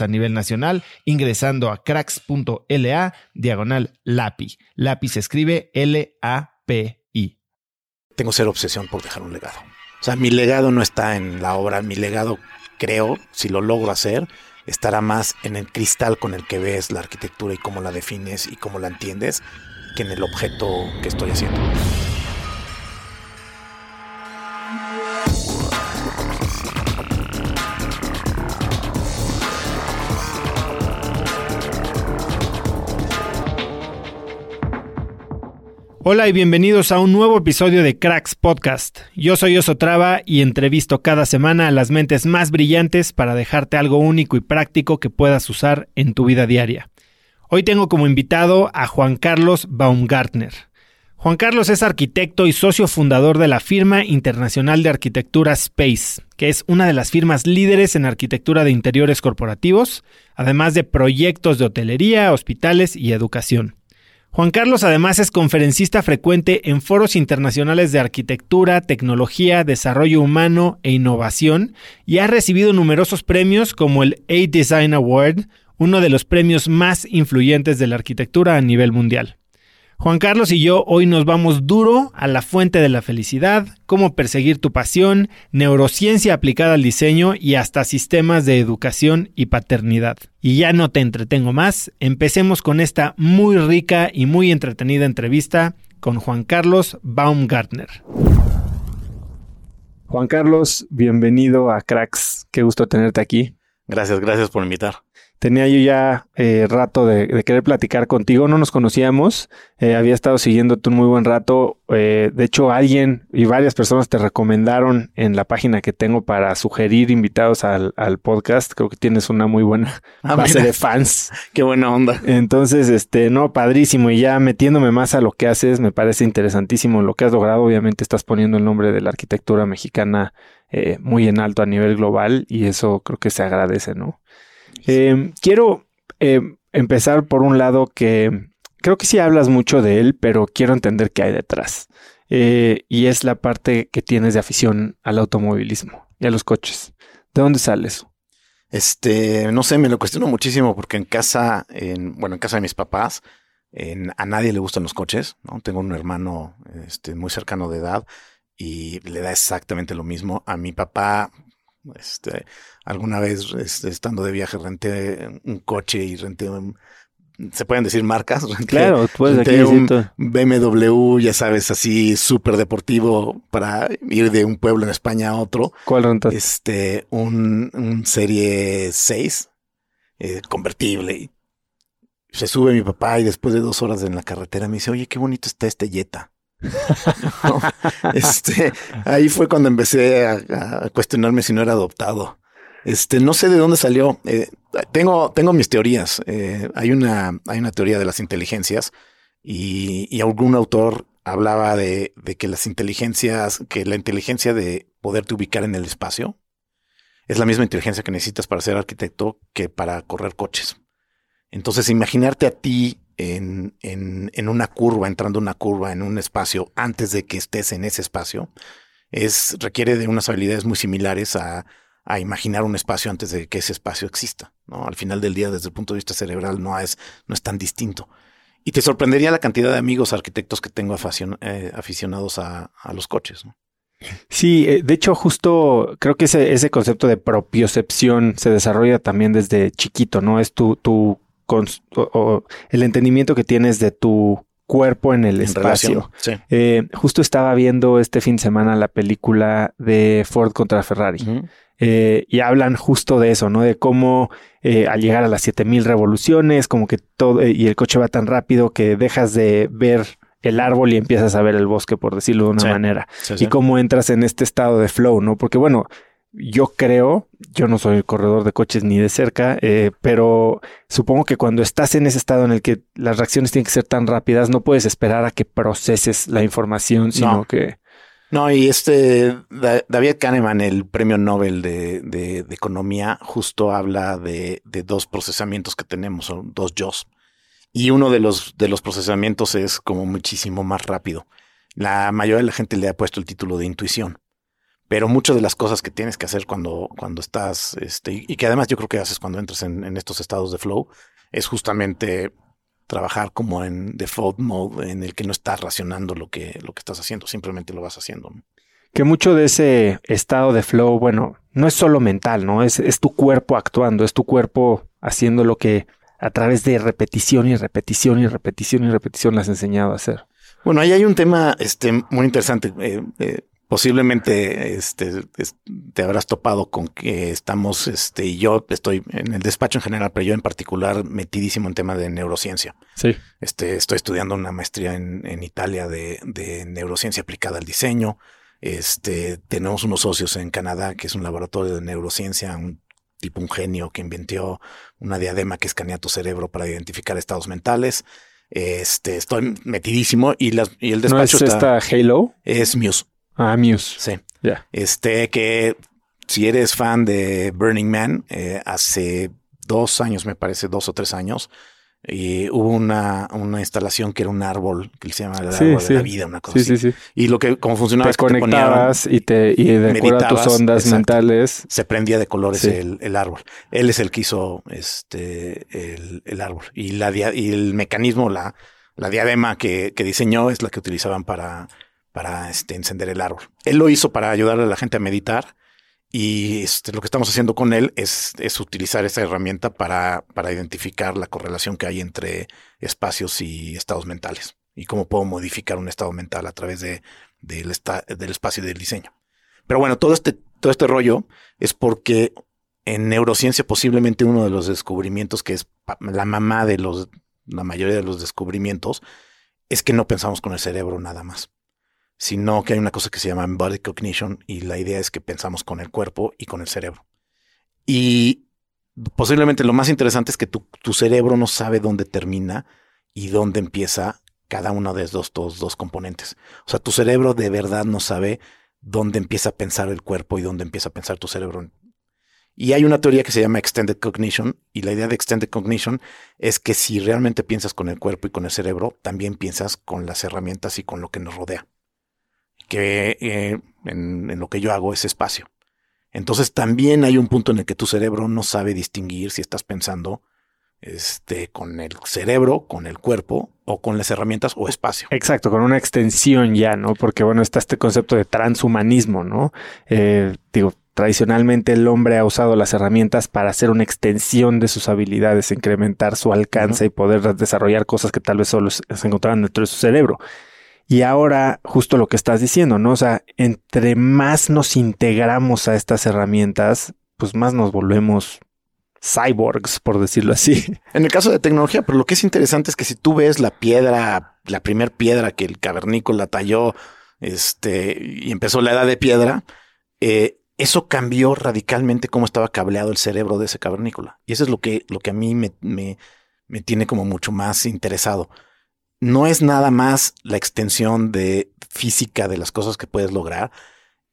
a nivel nacional ingresando a cracks.la diagonal LAPI. LAPI se escribe L-A-P-I. Tengo cero obsesión por dejar un legado. O sea, mi legado no está en la obra, mi legado creo, si lo logro hacer, estará más en el cristal con el que ves la arquitectura y cómo la defines y cómo la entiendes que en el objeto que estoy haciendo. Hola y bienvenidos a un nuevo episodio de Cracks Podcast. Yo soy Osotrava y entrevisto cada semana a las mentes más brillantes para dejarte algo único y práctico que puedas usar en tu vida diaria. Hoy tengo como invitado a Juan Carlos Baumgartner. Juan Carlos es arquitecto y socio fundador de la firma internacional de arquitectura Space, que es una de las firmas líderes en arquitectura de interiores corporativos, además de proyectos de hotelería, hospitales y educación. Juan Carlos además es conferencista frecuente en foros internacionales de arquitectura, tecnología, desarrollo humano e innovación y ha recibido numerosos premios como el A-Design Award, uno de los premios más influyentes de la arquitectura a nivel mundial. Juan Carlos y yo hoy nos vamos duro a la fuente de la felicidad, cómo perseguir tu pasión, neurociencia aplicada al diseño y hasta sistemas de educación y paternidad. Y ya no te entretengo más, empecemos con esta muy rica y muy entretenida entrevista con Juan Carlos Baumgartner. Juan Carlos, bienvenido a Cracks. Qué gusto tenerte aquí. Gracias, gracias por invitar. Tenía yo ya eh, rato de, querer platicar contigo, no nos conocíamos, eh, había estado siguiéndote un muy buen rato. Eh, de hecho, alguien y varias personas te recomendaron en la página que tengo para sugerir invitados al, podcast. Creo que tienes una muy buena ah, base de fans. Qué buena onda. Entonces, este, no, padrísimo. Y ya metiéndome más a lo que haces, me parece interesantísimo lo que has logrado. Obviamente estás poniendo el nombre de la arquitectura mexicana muy en alto a nivel global y eso creo que se agradece, ¿no? Eh, quiero empezar por un lado que creo que sí hablas mucho de él, pero quiero entender qué hay detrás. Eh, y es la parte que tienes de afición al automovilismo y a los coches. ¿De dónde sale eso? Este, no sé, me lo cuestiono muchísimo porque en casa, en, bueno, en casa de mis papás, a nadie le gustan los coches, ¿no? Tengo un hermano este, muy cercano de edad y le da exactamente lo mismo. A mi papá, este, alguna vez este, estando de viaje renté un coche y renté se pueden decir marcas. claro, puedes aquí un BMW, ya sabes, así súper deportivo para ir de un pueblo en España a otro. ¿Cuál rentaste? Este, un, un Serie 6 eh, convertible. Se sube mi papá y después de dos horas en la carretera me dice, oye, qué bonito está este Jetta. este, ahí fue cuando empecé a, cuestionarme si no era adoptado. Este, no sé de dónde salió. Eh, tengo, tengo mis teorías. Eh, hay una, hay una teoría de las inteligencias y, algún autor hablaba de, de, que las inteligencias, que la inteligencia de poderte ubicar en el espacio es la misma inteligencia que necesitas para ser arquitecto que para correr coches. Entonces, imaginarte a ti en, en, en una curva, entrando una curva en un espacio antes de que estés en ese espacio, es, requiere de unas habilidades muy similares a, a imaginar un espacio antes de que ese espacio exista. ¿no? Al final del día, desde el punto de vista cerebral, no es, no es tan distinto. Y te sorprendería la cantidad de amigos arquitectos que tengo eh, aficionados a, los coches. Sí, eh, de hecho, justo creo que ese, ese concepto de propiocepción se desarrolla también desde chiquito, ¿no? Es tu, tu o, el entendimiento que tienes de tu cuerpo en el espacio. Eh, justo estaba viendo este fin de semana la película de Ford contra Ferrari. Eh, y hablan justo de eso, ¿no? De cómo eh, al llegar a las 7000 revoluciones, como que todo, y el coche va tan rápido que dejas de ver el árbol y empiezas a ver el bosque, por decirlo de una manera. y cómo entras en este estado de flow, ¿no? Porque bueno, yo creo, yo no soy corredor de coches ni de cerca, eh, pero supongo que cuando estás en ese estado en el que las reacciones tienen que ser tan rápidas, no puedes esperar a que proceses la información, sino que... No, y este David Kahneman, el premio Nobel de, de, Economía, justo habla de, de, dos procesamientos que tenemos, son dos yo. Y uno de los, de los procesamientos es como muchísimo más rápido. La mayoría de la gente le ha puesto el título de intuición pero muchas de las cosas que tienes que hacer cuando, cuando estás, este, y que además yo creo que haces cuando entras en, estos estados de flow, es justamente trabajar como en default mode, en el que no estás racionando lo que, lo que estás haciendo, simplemente lo vas haciendo. Que mucho de ese estado de flow, bueno, no es solo mental, ¿no? Es, es tu cuerpo actuando, es tu cuerpo haciendo lo que a través de repetición y repetición y repetición y repetición le has enseñado a hacer. Bueno, ahí hay un tema este, muy interesante. Eh, eh, posiblemente este, te habrás topado con que estamos, este, y yo estoy en el despacho en general, pero yo en particular metidísimo en tema de neurociencia. Sí. Este, estoy estudiando una maestría en, en Italia de, de, neurociencia aplicada al diseño. Este, tenemos unos socios en Canadá, que es un laboratorio de neurociencia, un tipo un genio que inventó una diadema que escanea tu cerebro para identificar estados mentales. Este, estoy metidísimo y, las, y el despacho ¿No es esta Halo? Es Muse. Ah, Muse. Sí. Ya. Este que si eres fan de Burning Man, eh, hace dos años, me parece, dos o tres años, y hubo una, una instalación que era un árbol que se llama el árbol de la vida, una cosa sí, así. Sí, y lo que como funcionaba te es que conectabas y te y de tus ondas mentales. Se prendía de colores el, el, árbol. Él es el que hizo este el, el árbol y la y el mecanismo la la diadema que, que diseñó es la que utilizaban para para este, encender el árbol. Él lo hizo para ayudarle a la gente a meditar y este, lo que estamos haciendo con él es, utilizar esta herramienta para, para identificar la correlación que hay entre espacios y estados mentales y cómo puedo modificar un estado mental a través de, del espacio y del diseño. Pero bueno, todo este, todo este rollo es porque en neurociencia posiblemente uno de los descubrimientos que es la mamá de los, la mayoría de los descubrimientos es que no pensamos con el cerebro nada más sino que hay una cosa que se llama body cognition y la idea es que pensamos con el cuerpo y con el cerebro. Y posiblemente lo más interesante es que tu, cerebro no sabe dónde termina y dónde empieza cada uno de estos dos, dos componentes. O sea, tu cerebro de verdad no sabe dónde empieza a pensar el cuerpo y dónde empieza a pensar tu cerebro. Y hay una teoría que se llama Extended Cognition, y la idea de Extended Cognition es que si realmente piensas con el cuerpo y con el cerebro, también piensas con las herramientas y con lo que nos rodea que eh, en, lo que yo hago es espacio. Entonces también hay un punto en el que tu cerebro no sabe distinguir si estás pensando este, con el cerebro, con el cuerpo o con las herramientas o espacio. Exacto, con una extensión ya, ¿no? Porque bueno, está este concepto de transhumanismo, ¿no? Eh, digo, tradicionalmente el hombre ha usado las herramientas para hacer una extensión de sus habilidades, incrementar su alcance y poder desarrollar cosas que tal vez solo se encontraban dentro de su cerebro. Y ahora, justo lo que estás diciendo, ¿no? O sea, entre más nos integramos a estas herramientas, pues más nos volvemos cyborgs, por decirlo así. En el caso de tecnología, pero lo que es interesante es que si tú ves la piedra, la primer piedra que el cavernícola talló, este, y empezó la edad de piedra, eh, eso cambió radicalmente cómo estaba cableado el cerebro de ese cavernícola. Y eso es lo que, lo que a mí me, me, me tiene como mucho más interesado. No es nada más la extensión de física de las cosas que puedes lograr,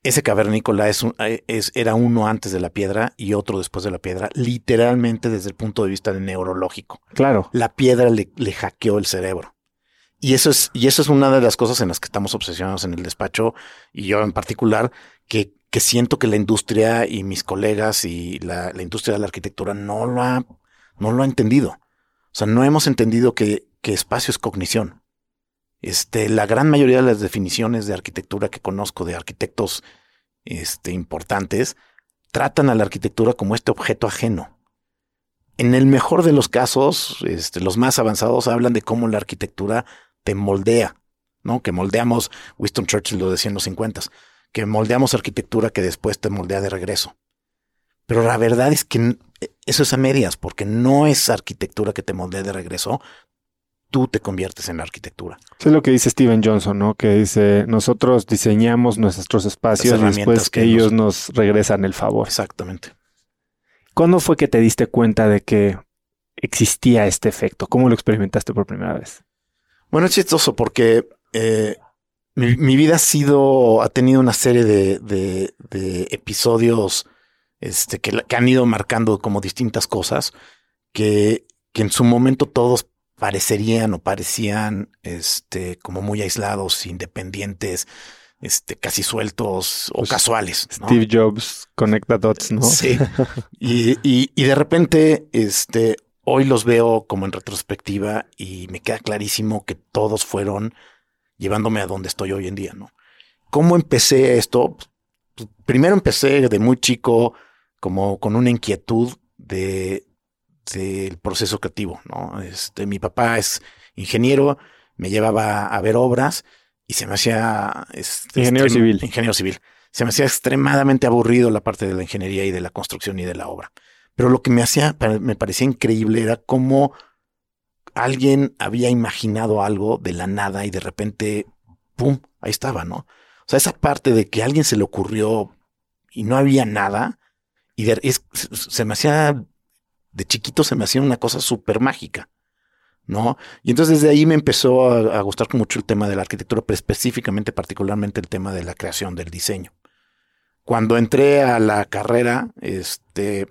ese cavernícola es, eh, es, era uno antes de la piedra y otro después de la piedra, literalmente desde el punto de vista neurológico. Claro. La piedra le, le, hackeó el cerebro. Y eso es, y eso es una de las cosas en las que estamos obsesionados en el despacho, y yo en particular, que, que siento que la industria y mis colegas y la, la industria de la arquitectura no lo ha, no lo ha entendido. O sea, no hemos entendido que, que espacio es cognición. Este, la gran mayoría de las definiciones de arquitectura que conozco de arquitectos este, importantes tratan a la arquitectura como este objeto ajeno. En el mejor de los casos, este, los más avanzados hablan de cómo la arquitectura te moldea, ¿no? Que moldeamos, Winston Churchill lo decía en los 50, que moldeamos arquitectura que después te moldea de regreso. Pero la verdad es que eso es a medias, porque no es arquitectura que te moldea de regreso, tú te conviertes en la arquitectura. Eso es lo que dice Steven Johnson, ¿no? Que dice, nosotros diseñamos nuestros espacios y después que ellos nos... regresan el favor. Exactamente. ¿Cuándo fue que te diste cuenta de que existía este efecto? ¿Cómo lo experimentaste por primera vez? Bueno, es chistoso porque eh, mi, vida ha sido, ha tenido una serie de, de, episodios este, que, que, han ido marcando como distintas cosas que, que en su momento todos parecerían o parecían este, como muy aislados, independientes, este, casi sueltos o pues, casuales. Steve Jobs conecta dots, ¿no? Sí. y, y, y, de repente, este, hoy los veo como en retrospectiva y me queda clarísimo que todos fueron llevándome a donde estoy hoy en día, ¿no? ¿Cómo empecé esto? Primero empecé de muy chico como con una inquietud de, del proceso creativo, ¿no? Este, mi papá es ingeniero, me llevaba a ver obras y se me hacía... Este, ingeniero civil. Ingeniero civil. Se me hacía extremadamente aburrido la parte de la ingeniería y de la construcción y de la obra. Pero lo que me hacía, me parecía increíble era cómo alguien había imaginado algo de la nada y de repente, ¡pum!, ahí estaba, ¿no? O sea, esa parte de que a alguien se le ocurrió y no había nada, y se me hacía de chiquito se me hacía una cosa súper mágica, ¿no? Y entonces desde ahí me empezó a, gustar mucho el tema de la arquitectura, pero específicamente, particularmente el tema de la creación, del diseño. Cuando entré a la carrera, este,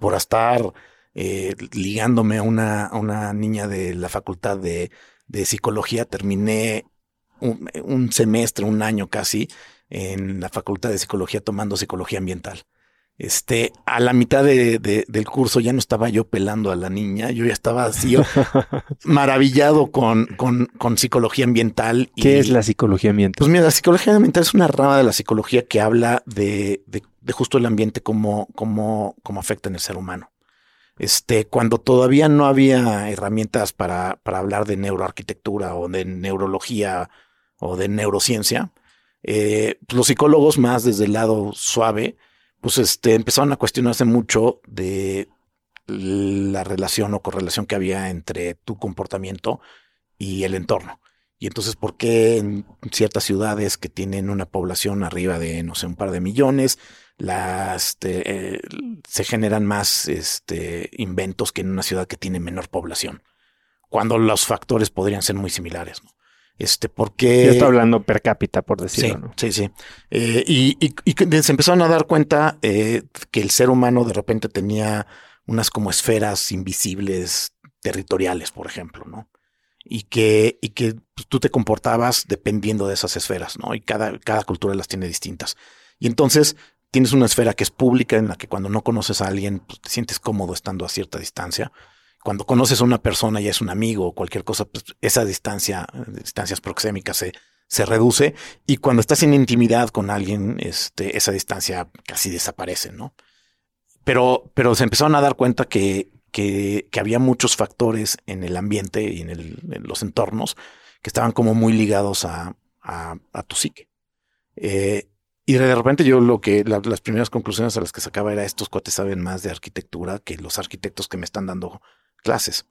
por estar eh, ligándome a una, a una, niña de la facultad de, de psicología, terminé un, un semestre, un año casi, en la facultad de psicología tomando psicología ambiental este, a la mitad de, del curso ya no estaba yo pelando a la niña, yo ya estaba así maravillado con, con, con, psicología ambiental. ¿Qué es la psicología ambiental? Pues mira, la psicología ambiental es una rama de la psicología que habla de, de, de justo el ambiente como, como, como afecta en el ser humano. Este, cuando todavía no había herramientas para, para hablar de neuroarquitectura o de neurología o de neurociencia, eh, los psicólogos más desde el lado suave, pues este, empezaron a cuestionarse mucho de la relación o correlación que había entre tu comportamiento y el entorno. Y entonces, ¿por qué en ciertas ciudades que tienen una población arriba de, no sé, un par de millones, las, eh, se generan más este, inventos que en una ciudad que tiene menor población? Cuando los factores podrían ser muy similares. ¿no? Este, porque. Ya está hablando per cápita, por decirlo. Sí, ¿no? sí, sí. Eh, y, y, y, se empezaron a dar cuenta eh, que el ser humano de repente tenía unas como esferas invisibles territoriales, por ejemplo, ¿no? Y que, y que pues, tú te comportabas dependiendo de esas esferas, ¿no? Y cada, cada cultura las tiene distintas. Y entonces tienes una esfera que es pública en la que cuando no conoces a alguien, pues, te sientes cómodo estando a cierta distancia cuando conoces a una persona y es un amigo o cualquier cosa, pues esa distancia, distancias proxémicas se, se reduce y cuando estás en intimidad con alguien, este, esa distancia casi desaparece, ¿no? Pero, pero se empezaron a dar cuenta que, que, había muchos factores en el ambiente y en, el, los entornos que estaban como muy ligados a, a, tu psique. Eh, y de repente yo lo que las primeras conclusiones a las que sacaba era estos cuates saben más de arquitectura que los arquitectos que me están dando clases.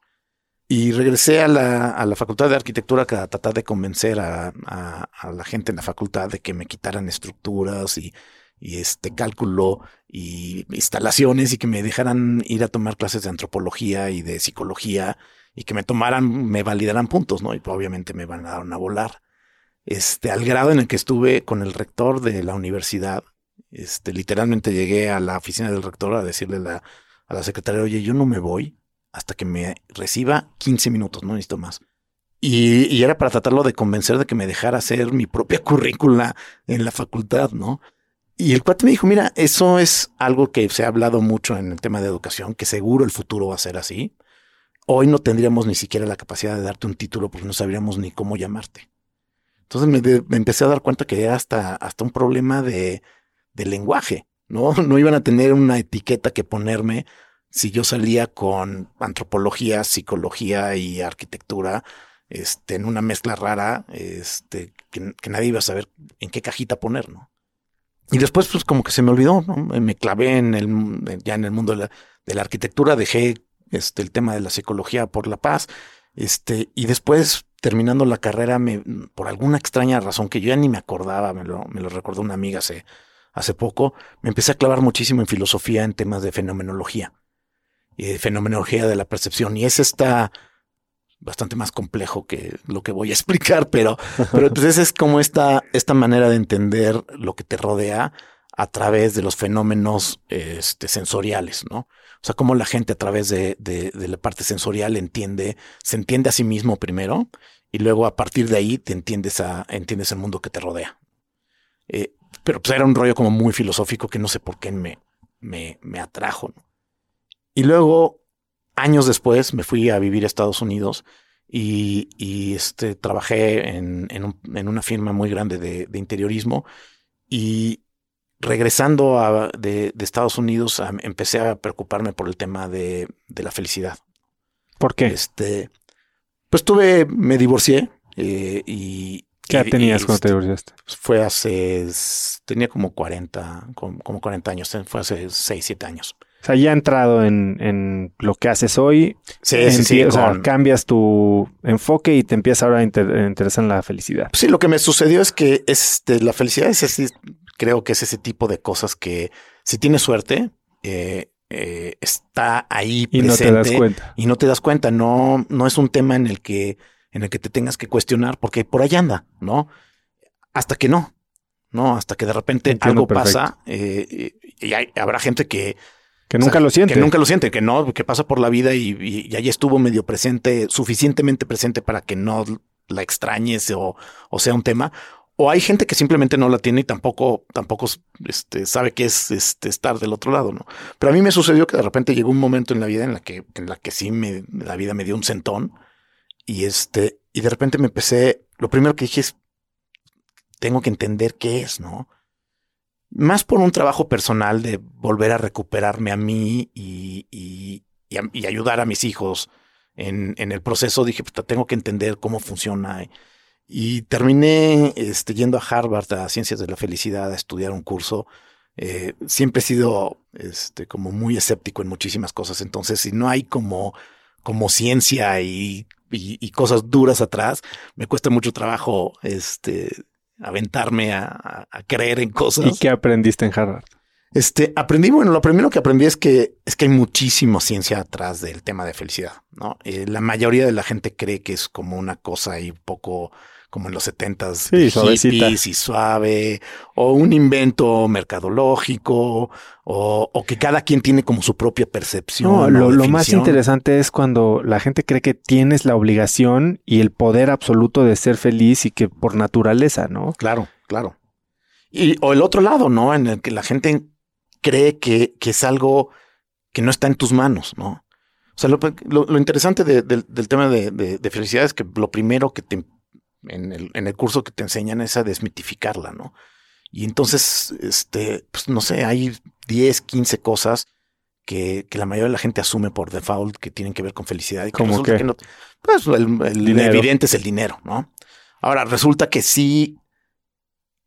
Y regresé a la, a la facultad de arquitectura para tratar de convencer a, a, la gente en la facultad de que me quitaran estructuras y, y este cálculo y instalaciones y que me dejaran ir a tomar clases de antropología y de psicología y que me tomaran, me validaran puntos, ¿no? Y obviamente me van a dar a volar. Este, al grado en el que estuve con el rector de la universidad, este, literalmente llegué a la oficina del rector a decirle a la secretaria, oye, yo no me voy hasta que me reciba 15 minutos, no necesito más. Y, era para tratarlo de convencer de que me dejara hacer mi propia currícula en la facultad, ¿no? Y el cuate me dijo, mira, eso es algo que se ha hablado mucho en el tema de educación, que seguro el futuro va a ser así. Hoy no tendríamos ni siquiera la capacidad de darte un título porque no sabríamos ni cómo llamarte. Entonces me, empecé a dar cuenta que era hasta, hasta un problema de, de lenguaje, ¿no? No iban a tener una etiqueta que ponerme si yo salía con antropología, psicología y arquitectura, este, en una mezcla rara, este, que, nadie iba a saber en qué cajita poner, ¿no? Y después, pues, como que se me olvidó, ¿no? Me clavé en el, ya en el mundo de la, de la arquitectura, dejé este, el tema de la psicología por la paz, este, y después, terminando la carrera, me, por alguna extraña razón que yo ya ni me acordaba, me lo, me lo recordó una amiga hace, hace poco, me empecé a clavar muchísimo en filosofía, en temas de fenomenología y fenomenología de la percepción. Y es está bastante más complejo que lo que voy a explicar, pero, pero entonces es como esta, esta manera de entender lo que te rodea a través de los fenómenos este, sensoriales, ¿no? O sea, cómo la gente a través de, de, la parte sensorial entiende, se entiende a sí mismo primero y luego a partir de ahí te entiendes, a, entiendes el mundo que te rodea. Eh, pero pues era un rollo como muy filosófico que no sé por qué me, me, me atrajo. ¿no? Y luego, años después, me fui a vivir a Estados Unidos y, este, trabajé en, en, una firma muy grande de, interiorismo y regresando de, Estados Unidos empecé a preocuparme por el tema de, la felicidad. ¿Por qué? Este, pues tuve, me divorcié eh, y... ¿Qué tenías cuando te divorciaste? Fue hace, tenía como 40, como, como 40 años, fue hace 6, 7 años. Sea, ya entrado en, en lo que haces hoy. Sí, sí, sí. O sea, cambias tu enfoque y te empieza ahora a interesar en la felicidad. Sí, lo que me sucedió es que este, la felicidad es así, creo que es ese tipo de cosas que si tienes suerte, eh, eh, está ahí y presente. Y no te das cuenta. Y no te das cuenta. No, no es un tema en el que, en el que te tengas que cuestionar porque por ahí anda, ¿no? Hasta que no. No, hasta que de repente algo pasa eh, y habrá gente que que nunca lo siente. Que nunca lo siente, que no, que pasa por la vida y, y, ahí estuvo medio presente, suficientemente presente para que no la extrañes o, o, sea un tema. O hay gente que simplemente no la tiene y tampoco, tampoco este, sabe qué es este, estar del otro lado, ¿no? Pero a mí me sucedió que de repente llegó un momento en la vida en la que, en la que sí me, la vida me dio un sentón y este, y de repente me empecé, lo primero que dije es, tengo que entender qué es, ¿no? Más por un trabajo personal de volver a recuperarme a mí y, y, y, ayudar a mis hijos en, en el proceso, dije, pues, tengo que entender cómo funciona. Y terminé este, yendo a Harvard a Ciencias de la Felicidad a estudiar un curso. Eh, siempre he sido este, como muy escéptico en muchísimas cosas. Entonces, si no hay como, como ciencia y, y, y cosas duras atrás, me cuesta mucho trabajo este, aventarme a, creer en cosas. ¿Y qué aprendiste en Harvard? Este, aprendí, bueno, lo primero que aprendí es que es que hay muchísima ciencia atrás del tema de felicidad, ¿no? Eh, la mayoría de la gente cree que es como una cosa ahí un poco como en los setentas, sí, y suave, o un invento mercadológico, o, que cada quien tiene como su propia percepción. No, lo, lo, más interesante es cuando la gente cree que tienes la obligación y el poder absoluto de ser feliz y que por naturaleza, ¿no? Claro, claro. Y, o el otro lado, ¿no? En el que la gente cree que, que es algo que no está en tus manos, ¿no? O sea, lo, lo, interesante del tema de, de, felicidad es que lo primero que te en el, en el curso que te enseñan es a desmitificarla, ¿no? Y entonces, este, pues no sé, hay 10, 15 cosas que, que, la mayoría de la gente asume por default que tienen que ver con felicidad. Y que ¿Cómo resulta qué? que no. Pues el, el evidente es el dinero, ¿no? Ahora, resulta que sí,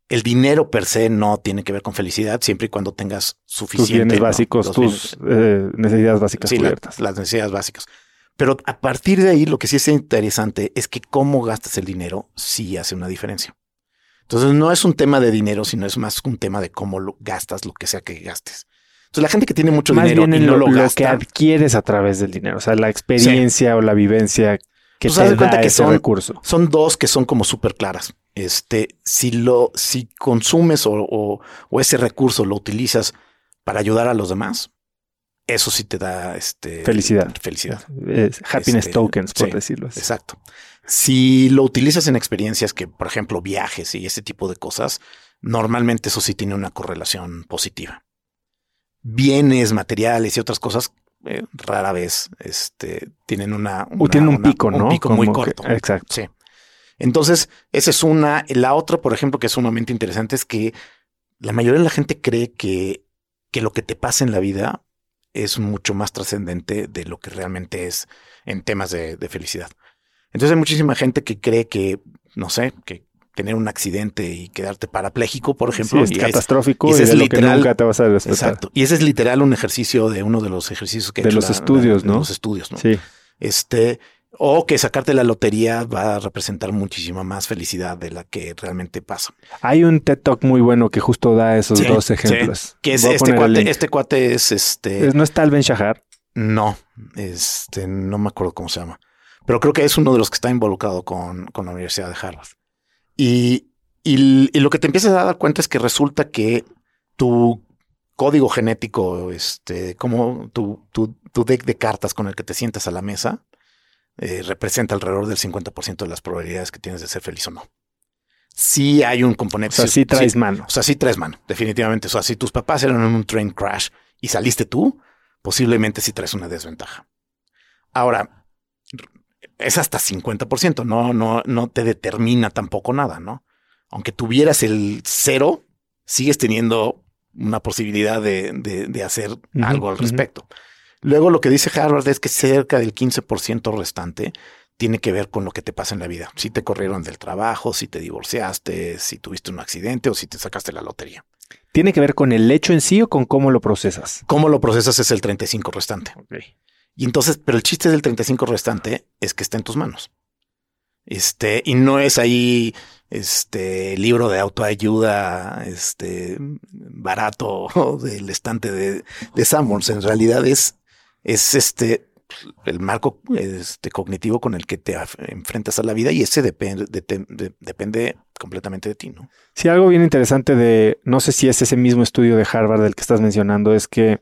el dinero per se no tiene que ver con felicidad, siempre y cuando tengas Tus suficiente. bienes ¿no? básicos, tus bienes- eh, necesidades básicas Sí, la- cubiertas. las necesidades básicas. Pero a partir de ahí, lo que sí es interesante es que cómo gastas el dinero sí hace una diferencia. Entonces, no es un tema de dinero, sino es más un tema de cómo lo gastas lo que sea que gastes. Entonces, la gente que tiene mucho Más dinero bien y no lo, lo, gasta, que adquieres a través del dinero, o sea, la experiencia o la vivencia que Pues te de cuenta da que ese son- recurso. son dos que son como súper claras. Este, si lo, si consumes o, o- o ese recurso lo utilizas para ayudar a los demás, eso sí te da este Felicidad. Felicidad. Es happiness Este, tokens, por sí, decirlo así. Exacto. Si lo utilizas en experiencias que, por ejemplo, viajes y ese tipo de cosas, normalmente eso sí tiene una correlación positiva. Bienes, materiales y otras cosas, eh, rara vez este, tienen una, O una- tienen un una- pico, ¿no? Un pico muy que- corto. exacto. Sí. Entonces, esa es una. La otra, por ejemplo, que es sumamente interesante es que la mayoría de la gente cree que, que lo que te pasa en la vida es mucho más trascendente de lo que realmente es en temas de, de felicidad. Entonces hay muchísima gente que cree que, no sé, que tener un accidente y quedarte parapléjico, por ejemplo, Sí, es y es- catastrófico y es de lo que literal- nunca te vas a despertar. exacto. Y ese es literal un ejercicio de uno de los ejercicios que De hecho los la- la- estudios, de ¿no? Los estudios, ¿no? Sí. Este, o que sacarte la lotería va a representar muchísima más felicidad de la que realmente pasa. Hay un TED Talk muy bueno que justo da esos Sí, dos sí. ejemplos. Que es este el cuate, este cuate es este. Es- ¿No es Tal Ben Shahar? No, este, no me acuerdo cómo se llama. Pero creo que es uno de los que está involucrado con, con la Universidad de Harvard. Y, y, y lo que te empiezas a dar cuenta es que resulta que tu código genético, este, como tu, tu, tu deck de cartas con el que te sientas a la mesa, eh, representa alrededor del 50% de las probabilidades que tienes de ser feliz o no. Sí hay un O componente. sea, sí traes mano. O sea, sí traes mano, definitivamente. O sea, si tus papás eran en un train crash y saliste tú, posiblemente sí traes una desventaja. Ahora, es hasta 50%, no, no, no te determina tampoco nada, ¿no? Aunque tuvieras el cero, sigues teniendo una posibilidad de, de- de hacer algo al respecto. Luego lo que dice Harvard es que cerca del 15% restante tiene que ver con lo que te pasa en la vida. Si te corrieron del trabajo, si te divorciaste, si tuviste un accidente o si te sacaste la lotería. ¿Tiene que ver con el hecho en sí o con cómo lo procesas? ¿Cómo lo procesas es el 35 restante? Y entonces, pero el chiste del 35 restante es que está en tus manos. Este, y no es ahí este libro de autoayuda, este barato del estante de, de. En realidad es, es este el marco este, cognitivo con el que te enfrentas a la vida y ese depende, de- de- depende completamente de ti, ¿no? Sí, algo bien interesante de, no sé si es ese mismo estudio de Harvard del que estás mencionando, es que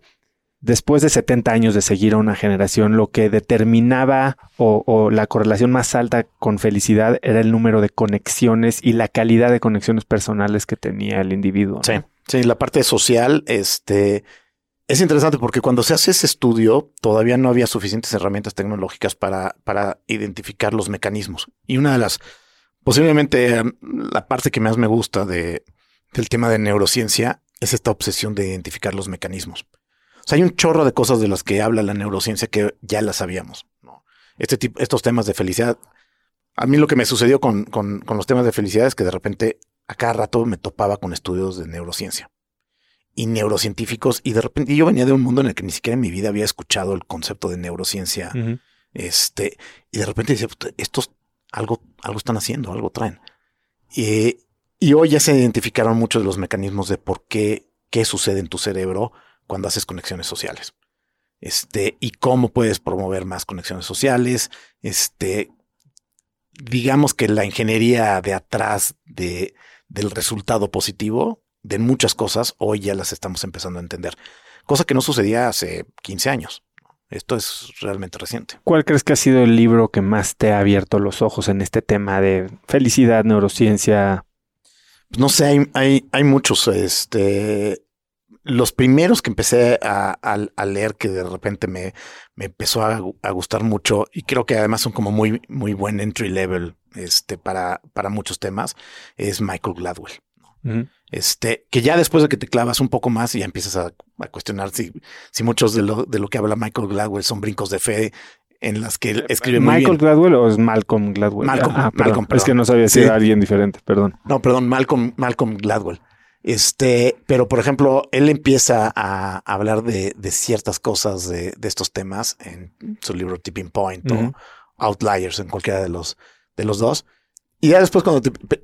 después de 70 años de seguir a una generación, lo que determinaba o, o la correlación más alta con felicidad era el número de conexiones y la calidad de conexiones personales que tenía el individuo. ¿no? Sí, sí, la parte social, este, es interesante porque cuando se hace ese estudio todavía no había suficientes herramientas tecnológicas para, para identificar los mecanismos. Y una de las, posiblemente eh, la parte que más me gusta de, del tema de neurociencia es esta obsesión de identificar los mecanismos. O sea, hay un chorro de cosas de las que habla la neurociencia que ya las sabíamos. Este tipo, estos temas de felicidad. A mí lo que me sucedió con, con, con los temas de felicidad es que de repente a cada rato me topaba con estudios de neurociencia y neurocientíficos y de repente yo venía de un mundo en el que ni siquiera en mi vida había escuchado el concepto de neurociencia. Este, y de repente "Puta, estos algo, algo están haciendo, algo traen. Y, y hoy ya se identificaron muchos de los mecanismos de por qué, qué sucede en tu cerebro cuando haces conexiones sociales. Este, y cómo puedes promover más conexiones sociales. Este, digamos que la ingeniería de atrás de, del resultado positivo de muchas cosas, hoy ya las estamos empezando a entender. Cosa que no sucedía hace 15 años. Esto es realmente reciente. ¿Cuál crees que ha sido el libro que más te ha abierto los ojos en este tema de felicidad, neurociencia? Pues no sé, hay, hay, hay muchos. Este, los primeros que empecé a, a, leer que de repente me, me empezó a, a, gustar mucho y creo que además son como muy, muy buen entry level este, para, para muchos temas es Michael Gladwell. Este, que ya después de que te clavas un poco más y ya empiezas a, cuestionar si, si muchos de lo, de lo que habla Michael Gladwell son brincos de fe en las que él escribe muy ¿Michael Gladwell o es Malcolm Gladwell? Malcolm, ah, Malcolm Es que no sabía si era alguien diferente, perdón. No, perdón, Malcolm, Malcolm Gladwell. Este, pero por ejemplo, él empieza a hablar de, de ciertas cosas de, de, estos temas en su libro Tipping Point o Outliers, en cualquiera de los, de los dos. Y ya después cuando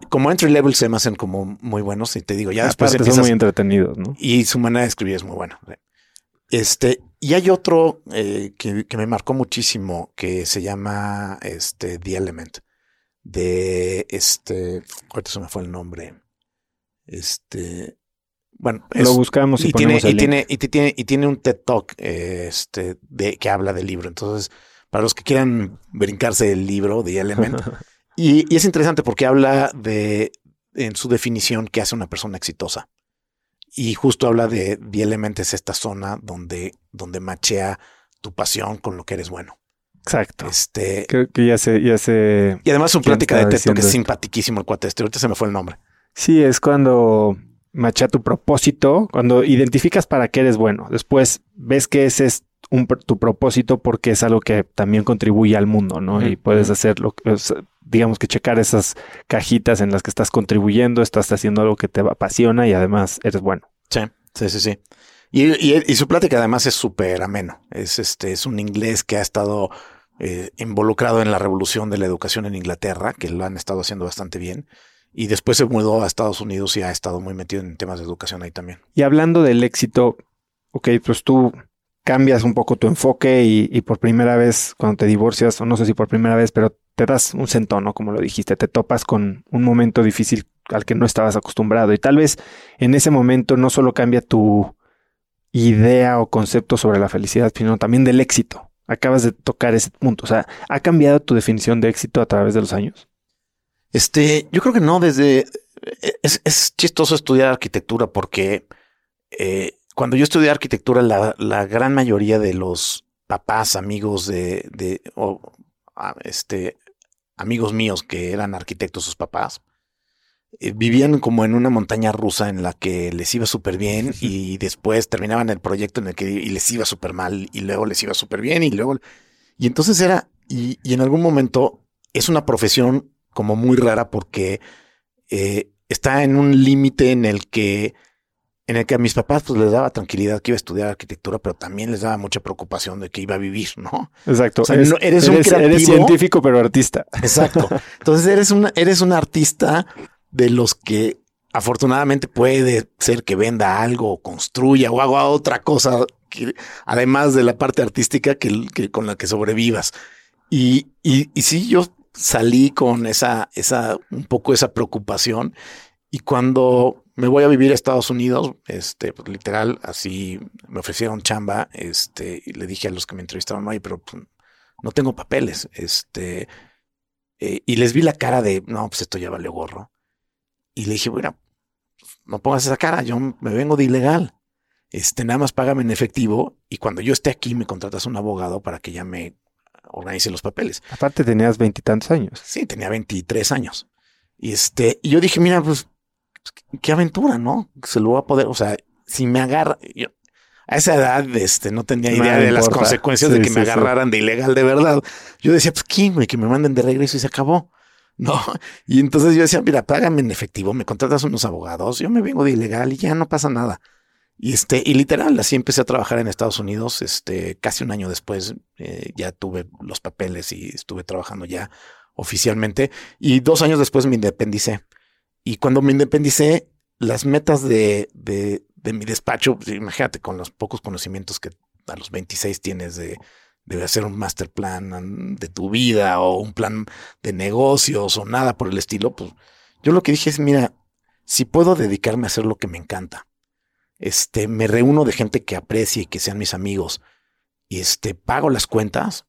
como entry level se me hacen como muy buenos y te digo, ya después son muy entretenidos, ¿no? Y su manera de escribir es muy buena. Este, y hay otro eh, que, que, me marcó muchísimo que se llama este The Element de este, ahorita se me fue el nombre. Este, bueno, lo buscamos y, tiene, y tiene, y tiene, y tiene un TED Talk este, de, que habla del libro. Entonces, para los que quieran brincarse el libro de Element, y, y, es interesante porque habla de, en su definición, que hace una persona exitosa. Y justo habla de The Element es esta zona donde, donde machea tu pasión con lo que eres bueno. Exacto. Este, Creo que ya se, ya se. Y además, un plática de texto que es simpaticísimo el cuate este. Ahorita se me fue el nombre. Sí, es cuando macha tu propósito, cuando identificas para qué eres bueno. Después ves que ese es un, tu propósito porque es algo que también contribuye al mundo, ¿no? Y puedes hacerlo, digamos que checar esas cajitas en las que estás contribuyendo, estás haciendo algo que te apasiona y además eres bueno. Sí, sí, sí, sí. Y, su plática además es súper ameno. Es este, es un inglés que ha estado eh, involucrado en la revolución de la educación en Inglaterra, que lo han estado haciendo bastante bien y después se mudó a Estados Unidos y ha estado muy metido en temas de educación ahí también. Y hablando del éxito, ok, pues tú cambias un poco tu enfoque y, por primera vez cuando te divorcias, o no sé si por primera vez, pero te das un centón, ¿no? Como lo dijiste, te topas con un momento difícil al que no estabas acostumbrado y tal vez en ese momento no solo cambia tu idea o concepto sobre la felicidad, sino también del éxito. Acabas de tocar ese punto, o sea, ¿ha cambiado tu definición de éxito a través de los años? Este, yo creo que no, desde es, es chistoso estudiar arquitectura porque eh, cuando yo estudié arquitectura, la, la, gran mayoría de los papás, amigos de, de o, este, amigos míos que eran arquitectos, sus papás, eh, vivían como en una montaña rusa en la que les iba súper bien y después terminaban el proyecto en el que y les iba súper mal y luego les iba súper bien y luego... Y entonces era, y, y en algún momento es una profesión como muy rara porque eh, está en un límite en el que en el que a mis papás pues les daba tranquilidad que iba a estudiar arquitectura, pero también les daba mucha preocupación de que iba a vivir, ¿no? Exacto. eres, un científico, pero artista. Exacto. Entonces eres un, eres un artista de los que afortunadamente puede ser que venda algo o construya o haga otra cosa, que, además de la parte artística que, que con la que sobrevivas. Y, y, y sí, yo salí con esa, esa, un poco esa preocupación. Y cuando me voy a vivir a Estados Unidos, este, pues, literal, así me ofrecieron chamba, este, y le dije a los que me entrevistaron, oye, pero pues, no tengo papeles, este, eh, y les vi la cara de, no, pues esto ya vale gorro. Y le dije, bueno, no pongas esa cara, yo me vengo de ilegal. Este, nada más págame en efectivo y cuando yo esté aquí me contratas un abogado para que ya me organice los papeles. Aparte tenías veintitantos años. Sí, tenía veintitrés años. Y este, y yo dije, mira, pues, qué aventura, ¿no? Se lo va a poder, o sea, si me agarra, a esa edad, este, no tenía idea de las consecuencias de que me agarraran de ilegal de verdad. Yo decía, pues, ¿quién, Que me manden de regreso y se acabó. No. Y entonces yo decía, mira, págame en efectivo, me contratas unos abogados, yo me vengo de ilegal y ya no pasa nada. Y este, y literal, así empecé a trabajar en Estados Unidos. Este, casi un año después eh, ya tuve los papeles y estuve trabajando ya oficialmente. Y dos años después me independicé. Y cuando me independicé, las metas de, de, mi despacho, pues, imagínate con los pocos conocimientos que a los 26 tienes de, hacer un master plan de tu vida o un plan de negocios o nada por el estilo, pues yo lo que dije es, mira, si puedo dedicarme a hacer lo que me encanta este, me reúno de gente que aprecie y que sean mis amigos y este, pago las cuentas,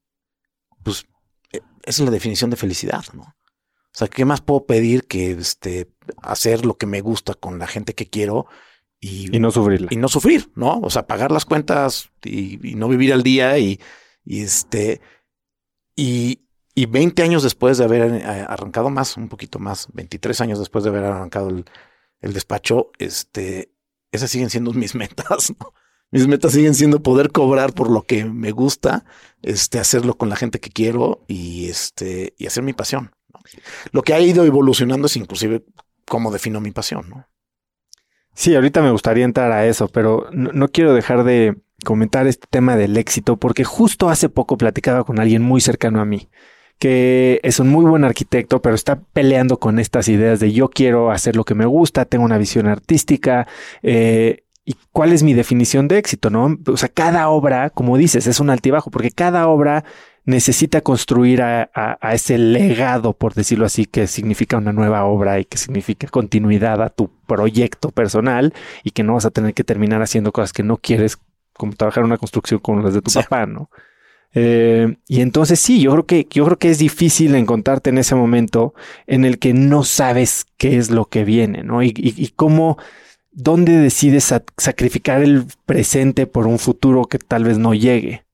pues e, esa es la definición de felicidad, ¿no? O sea, ¿qué más puedo pedir que este, hacer lo que me gusta con la gente que quiero y, no sufrirla. Y no sufrir, ¿no? O sea, pagar las cuentas y, no vivir al día y, este, y, y 20 años después de haber eh, arrancado más, un poquito más, 23 años después de haber arrancado el, el despacho, este, esas siguen siendo mis metas, ¿no? Mis metas siguen siendo poder cobrar por lo que me gusta, este, hacerlo con la gente que quiero y este, y hacer mi pasión. Lo que ha ido evolucionando es inclusive cómo defino mi pasión, ¿no? Sí, ahorita me gustaría entrar a eso, pero no, quiero dejar de comentar este tema del éxito, porque justo hace poco platicaba con alguien muy cercano a mí, que es un muy buen arquitecto, pero está peleando con estas ideas de yo quiero hacer lo que me gusta, tengo una visión artística, eh, ¿Y cuál es mi definición de éxito? ¿No? O sea, cada obra, como dices, es un altibajo, porque cada obra necesita construir a, ese legado, por decirlo así, que significa una nueva obra y que significa continuidad a tu proyecto personal y que no vas a tener que terminar haciendo cosas que no quieres, como trabajar una construcción con las de tu papá, ¿no? Eh, y entonces sí, yo creo que yo creo que es difícil encontrarte en ese momento en el que no sabes qué es lo que viene, ¿no? Y, y cómo, dónde decides sacrificar el presente por un futuro que tal vez no llegue.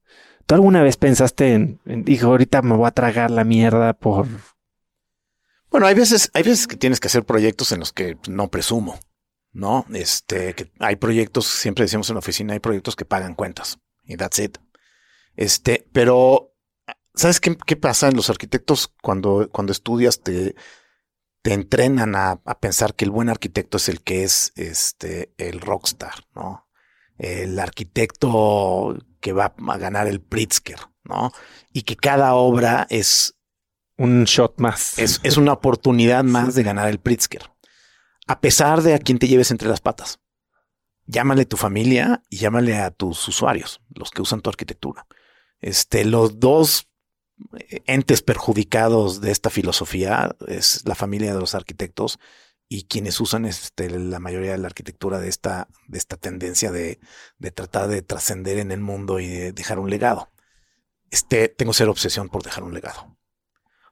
¿Tú alguna vez pensaste en, dijo, ahorita me voy a tragar la mierda por... Bueno, hay veces, hay veces que tienes que hacer proyectos en los que no presumo, ¿no? Este, que hay proyectos, siempre decimos en la oficina, hay proyectos que pagan cuentas y that's it. Este, pero, ¿sabes qué, qué pasa en los arquitectos cuando, cuando estudias te, te entrenan a, a, pensar que el buen arquitecto es el que es este, el rockstar, ¿no? El arquitecto que va a ganar el Pritzker, ¿no? Y que cada obra es un shot más. Es, es una oportunidad más de ganar el Pritzker. A pesar de a quien te lleves entre las patas. Llámale a tu familia y llámale a tus usuarios, los que usan tu arquitectura. Este, los dos entes perjudicados de esta filosofía es la familia de los arquitectos y quienes usan este, la mayoría de la arquitectura de esta, de esta tendencia de, de tratar de trascender en el mundo y de dejar un legado. Este, tengo ser obsesión por dejar un legado.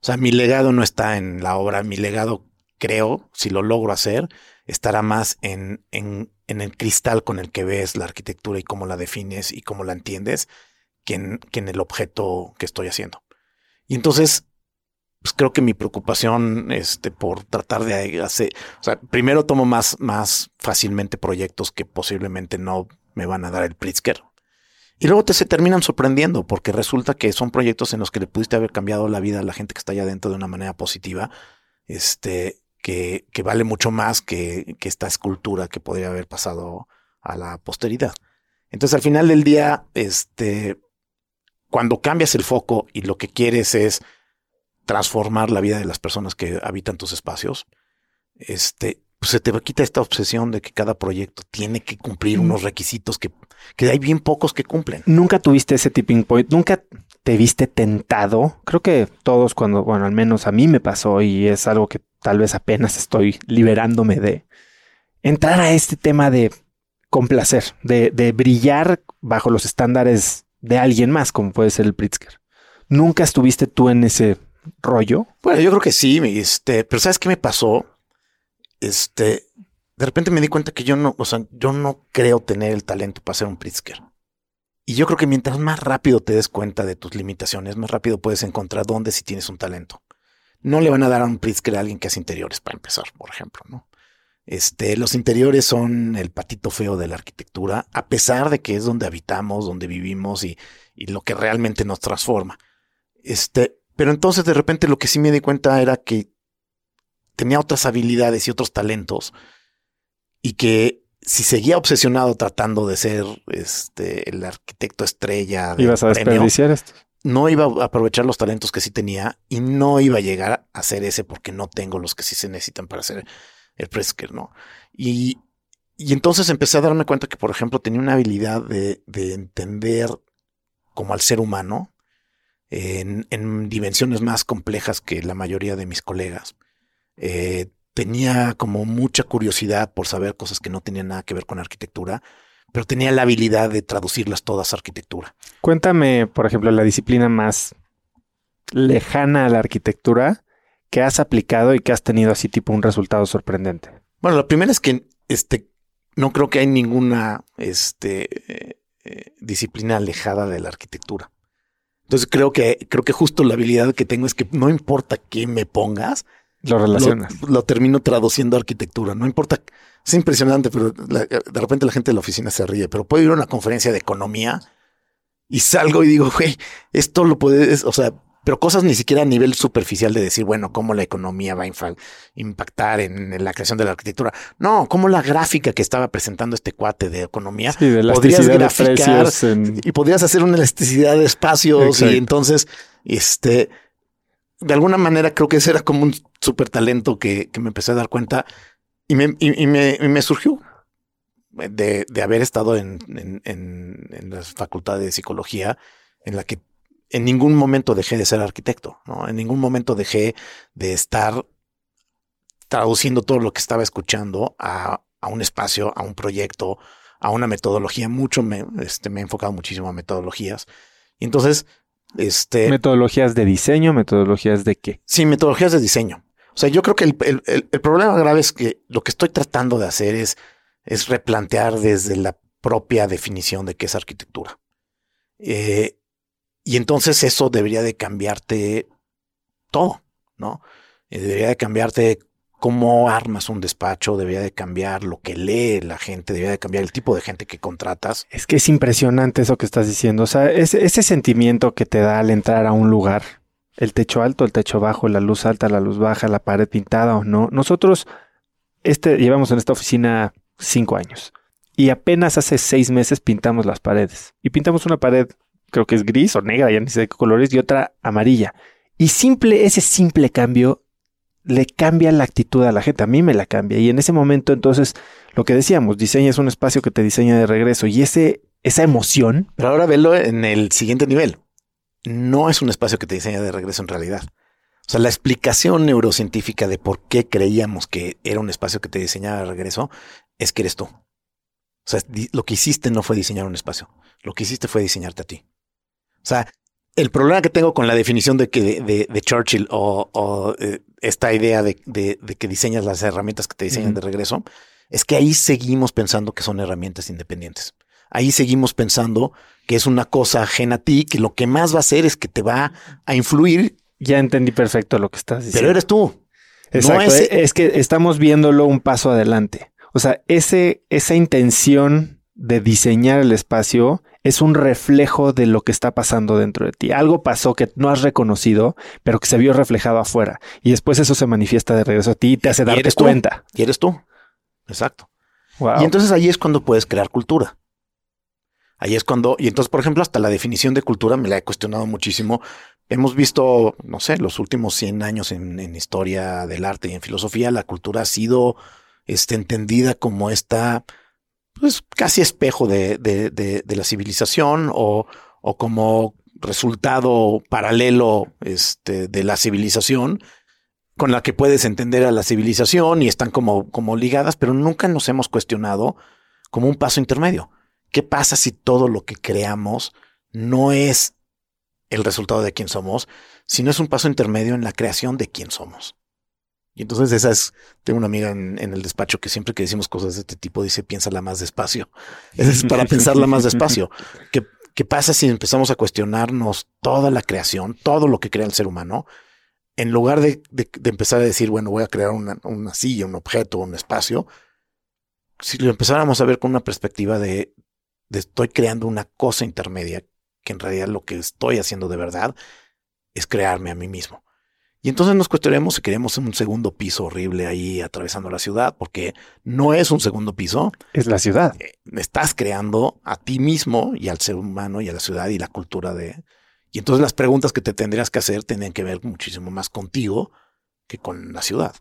O sea, mi legado no está en la obra, mi legado creo, si lo logro hacer, estará más en, en, el cristal con el que ves la arquitectura y cómo la defines y cómo la entiendes que en, que en el objeto que estoy haciendo. Y entonces pues creo que mi preocupación este, por tratar de hacer, o sea, primero tomo más, más fácilmente proyectos que posiblemente no me van a dar el Pritzker. Y luego te se terminan sorprendiendo porque resulta que son proyectos en los que le pudiste haber cambiado la vida a la gente que está allá adentro de una manera positiva, este, que, que vale mucho más que, que esta escultura que podría haber pasado a la posteridad. Entonces al final del día, este, cuando cambias el foco y lo que quieres es transformar la vida de las personas que habitan tus espacios, este, pues se te quita esta obsesión de que cada proyecto tiene que cumplir unos requisitos que, que hay bien pocos que cumplen. Nunca tuviste ese tipping point, nunca te viste tentado. Creo que todos cuando, bueno, al menos a mí me pasó y es algo que tal vez apenas estoy liberándome de entrar a este tema de complacer, de, de brillar bajo los estándares de alguien más, como puede ser el Pritzker. ¿Nunca estuviste tú en ese rollo? Bueno, yo creo que sí, este, pero ¿sabes qué me pasó? Este, de repente me di cuenta que yo no, o sea, yo no creo tener el talento para ser un Pritzker. Y yo creo que mientras más rápido te des cuenta de tus limitaciones, más rápido puedes encontrar dónde sí tienes un talento. No le van a dar a un Pritzker a alguien que hace interiores, para empezar, por ejemplo, ¿no? Este, los interiores son el patito feo de la arquitectura, a pesar de que es donde habitamos, donde vivimos y, y lo que realmente nos transforma. Este, pero entonces de repente lo que sí me di cuenta era que tenía otras habilidades y otros talentos y que si seguía obsesionado tratando de ser este el arquitecto estrella ibas a desperdiciar esto no iba a aprovechar los talentos que sí tenía y no iba a llegar a ser ese porque no tengo los que sí se necesitan para ser el Presker, ¿no? Y, y entonces empecé a darme cuenta que, por ejemplo, tenía una habilidad de, de entender como al ser humano en, dimensiones más complejas que la mayoría de mis colegas. Eh, tenía como mucha curiosidad por saber cosas que no tenían nada que ver con arquitectura, pero tenía la habilidad de traducirlas todas a arquitectura. Cuéntame, por ejemplo, la disciplina más lejana a la arquitectura que has aplicado y que has tenido así tipo un resultado sorprendente. Bueno, lo primero es que este no creo que hay ninguna este, eh, disciplina alejada de la arquitectura. Entonces creo que, creo que justo la habilidad que tengo es que no importa qué me pongas, lo relacionas. Lo, termino traduciendo a arquitectura. No importa. Es impresionante, pero de repente la gente de la oficina se ríe. Pero puedo ir a una conferencia de economía y salgo y digo, güey, esto lo puedes, o sea, pero cosas ni siquiera a nivel superficial de decir, bueno, cómo la economía va a impactar en, la creación de la arquitectura. No, cómo la gráfica que estaba presentando este cuate de economía sí, de podrías graficar y podrías hacer una elasticidad de espacios y entonces, este, de alguna manera creo que ese era como un súper talento que, me empecé a dar cuenta y me, y, me, surgió de, haber estado en, en, en, las facultades de psicología en la que en ningún momento dejé de ser arquitecto, ¿no? En ningún momento dejé de estar traduciendo todo lo que estaba escuchando a, a un espacio, a un proyecto, a una metodología. Mucho me, este, me he enfocado muchísimo a metodologías. Y entonces, este. Metodologías de diseño, metodologías de qué? Sí, metodologías de diseño. O sea, yo creo que el, el, el problema grave es que lo que estoy tratando de hacer es, es replantear desde la propia definición de qué es arquitectura. Eh, y entonces eso debería de cambiarte todo, ¿no? Eh, debería de cambiarte cómo armas un despacho, debería de cambiar lo que lee la gente, debería de cambiar el tipo de gente que contratas. Es que es impresionante eso que estás diciendo. O sea, ese, ese sentimiento que te da al entrar a un lugar, el techo alto, el techo bajo, la luz alta, la luz baja, la pared pintada o no. Nosotros este, llevamos en esta oficina cinco años y apenas hace seis meses pintamos las paredes. Y pintamos una pared creo que es gris o negra, ya ni sé qué colores, y otra amarilla. Y simple, ese simple cambio le cambia la actitud a la gente, a mí me la cambia. Y en ese momento, entonces, lo que decíamos, diseñas un espacio que te diseña de regreso y ese, esa emoción. Pero ahora velo en el siguiente nivel. No es un espacio que te diseña de regreso en realidad. O sea, la explicación neurocientífica de por qué creíamos que era un espacio que te diseñaba de regreso es que eres tú. O sea, lo que hiciste no fue diseñar un espacio, lo que hiciste fue diseñarte a ti. O sea, el problema que tengo con la definición de que de, Churchill o, eh, esta idea de, que diseñas las herramientas que te diseñan de regreso es que ahí seguimos pensando que son herramientas independientes. Ahí seguimos pensando que es una cosa ajena a ti, que lo que más va a hacer es que te va a influir. Ya entendí perfecto lo que estás diciendo. Pero eres tú. Exacto. es, es, que estamos viéndolo un paso adelante. O sea, ese, esa intención de diseñar el espacio es un reflejo de lo que está pasando dentro de ti. Algo pasó que no has reconocido, pero que se vio reflejado afuera. Y después eso se manifiesta de regreso a ti y te hace darte cuenta. Y eres tú. Exacto. Y entonces ahí es cuando puedes crear cultura. Ahí es cuando, y entonces, por ejemplo, hasta la definición de cultura me la he cuestionado muchísimo. Hemos visto, no sé, los últimos 100 años en, historia del arte y en filosofía, la cultura ha sido este, entendida como esta pues casi espejo de, de, de, la civilización o, o, como resultado paralelo este, de la civilización con la que puedes entender a la civilización y están como, como ligadas, pero nunca nos hemos cuestionado como un paso intermedio. ¿Qué pasa si todo lo que creamos no es el resultado de quién somos, sino es un paso intermedio en la creación de quién somos? Y entonces esa es, tengo una amiga en, el despacho que siempre que decimos cosas de este tipo dice, piénsala más despacio. es para pensarla más despacio. ¿Qué, ¿Qué pasa si empezamos a cuestionarnos toda la creación, todo lo que crea el ser humano? En lugar de, de, empezar a decir, bueno, voy a crear una, una, silla, un objeto, un espacio, si lo empezáramos a ver con una perspectiva de, de estoy creando una cosa intermedia, que en realidad lo que estoy haciendo de verdad es crearme a mí mismo. Y entonces nos cuestionaremos si queremos un segundo piso horrible ahí atravesando la ciudad, porque no es un segundo piso. Es la ciudad. Eh, estás creando a ti mismo y al ser humano y a la ciudad y la cultura de... Y entonces las preguntas que te tendrías que hacer tienen que ver muchísimo más contigo que con la ciudad.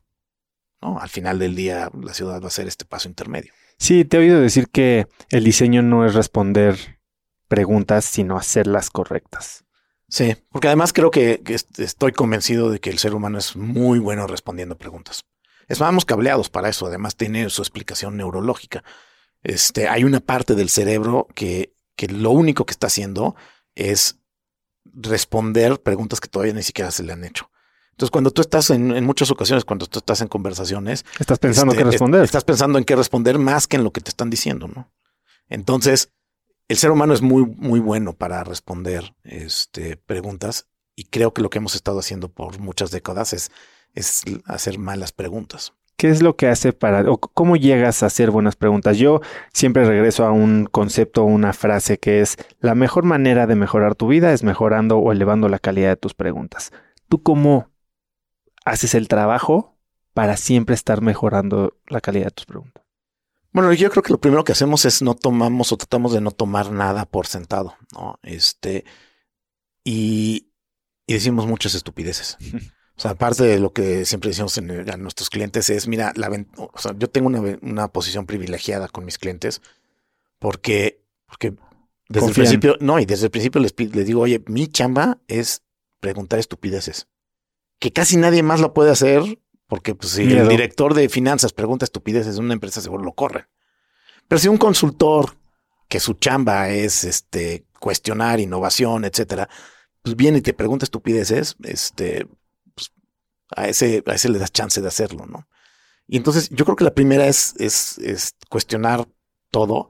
¿no? Al final del día, la ciudad va a ser este paso intermedio. Sí, te he oído decir que el diseño no es responder preguntas, sino hacerlas correctas. Sí, porque además creo que, estoy convencido de que el ser humano es muy bueno respondiendo preguntas. Estamos cableados para eso, además tiene su explicación neurológica. Este, hay una parte del cerebro que, que lo único que está haciendo es responder preguntas que todavía ni siquiera se le han hecho. Entonces, cuando tú estás en, en muchas ocasiones, cuando tú estás en conversaciones, Estás pensando este, qué responder. estás pensando en qué responder más que en lo que te están diciendo, ¿no? Entonces, el ser humano es muy, muy bueno para responder este, preguntas y creo que lo que hemos estado haciendo por muchas décadas es, es hacer malas preguntas. ¿Qué es lo que hace para, o cómo llegas a hacer buenas preguntas? Yo siempre regreso a un concepto, una frase que es, la mejor manera de mejorar tu vida es mejorando o elevando la calidad de tus preguntas. ¿Tú cómo haces el trabajo para siempre estar mejorando la calidad de tus preguntas? Bueno, yo creo que lo primero que hacemos es no tomamos o tratamos de no tomar nada por sentado, ¿no? Este, y, y decimos muchas estupideces. O sea, aparte de lo que siempre decimos en el- a nuestros clientes es, mira, la, o sea, yo tengo una, una posición privilegiada con mis clientes porque, porque desde Confían. el principio, no, y desde el principio les, les digo, oye, mi chamba es preguntar estupideces, que casi nadie más lo puede hacer porque pues, si Miedo. el director de finanzas pregunta estupideces de una empresa, seguro lo corren. Pero si un consultor que su chamba es este cuestionar innovación, etcétera, pues viene y te pregunta estupideces, este, pues, a ese, a ese le das chance de hacerlo, ¿no? Y entonces yo creo que la primera es, es, es cuestionar todo.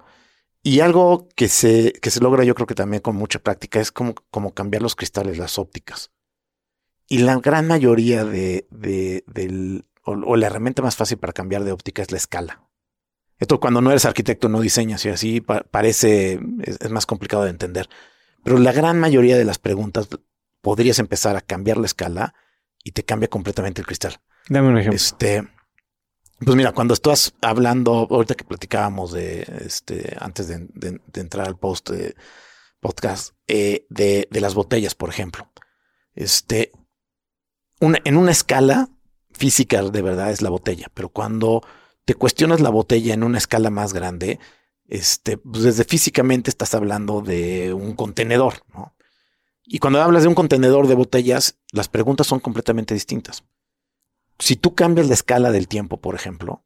Y algo que se, que se logra, yo creo que también con mucha práctica, es como, como cambiar los cristales, las ópticas. Y la gran mayoría de, de, del, o, o la herramienta más fácil para cambiar de óptica es la escala. Esto cuando no eres arquitecto no diseñas y así pa- parece, es, es más complicado de entender. Pero la gran mayoría de las preguntas podrías empezar a cambiar la escala y te cambia completamente el cristal. Dame un ejemplo. Este, pues mira, cuando estás hablando, ahorita que platicábamos de, este, antes de, de- de entrar al post de podcast, eh, de, de las botellas, por ejemplo. Este, en una escala física de verdad es la botella, pero cuando te cuestionas la botella en una escala más grande, este, pues desde físicamente estás hablando de un contenedor, ¿no? Y cuando hablas de un contenedor de botellas, las preguntas son completamente distintas. Si tú cambias la escala del tiempo, por ejemplo,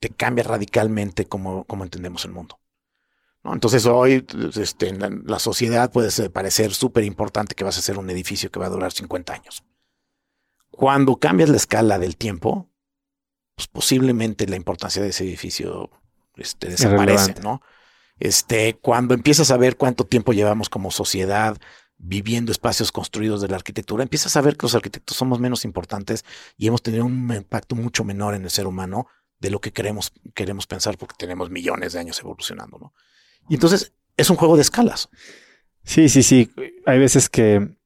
te cambia radicalmente cómo entendemos el mundo. Entonces hoy este, en la, la sociedad puede parecer súper importante que vas a hacer un edificio que va a durar 50 años. Cuando cambias la escala del tiempo, pues posiblemente la importancia de ese edificio este, desaparece. ¿no? Este, cuando empiezas a ver cuánto tiempo llevamos como sociedad viviendo espacios construidos de la arquitectura, empiezas a ver que los arquitectos somos menos importantes y hemos tenido un impacto mucho menor en el ser humano de lo que queremos, queremos pensar porque tenemos millones de años evolucionando, ¿no? Y entonces es un juego de escalas. Sí, sí, sí. Hay veces que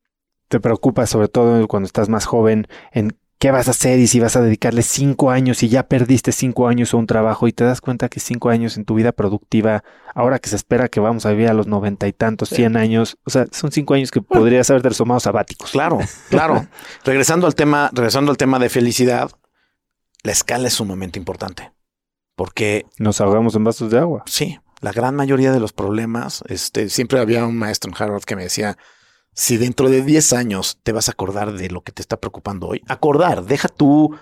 te preocupas, sobre todo cuando estás más joven, en qué vas a hacer y si vas a dedicarle cinco años y ya perdiste cinco años a un trabajo y te das cuenta que cinco años en tu vida productiva, ahora que se espera que vamos a vivir a los noventa y tantos, Sí. cien años, o sea, son cinco años que Bueno. podrías haber tomado sabáticos. Claro, claro. regresando al tema, regresando al tema de felicidad, la escala es sumamente importante. Porque Nos ahogamos en vasos de agua. sí, la gran mayoría de los problemas, este, siempre había un maestro en Harvard que me decía, si dentro de 10 años te vas a acordar de lo que te está preocupando hoy, acordar, deja tú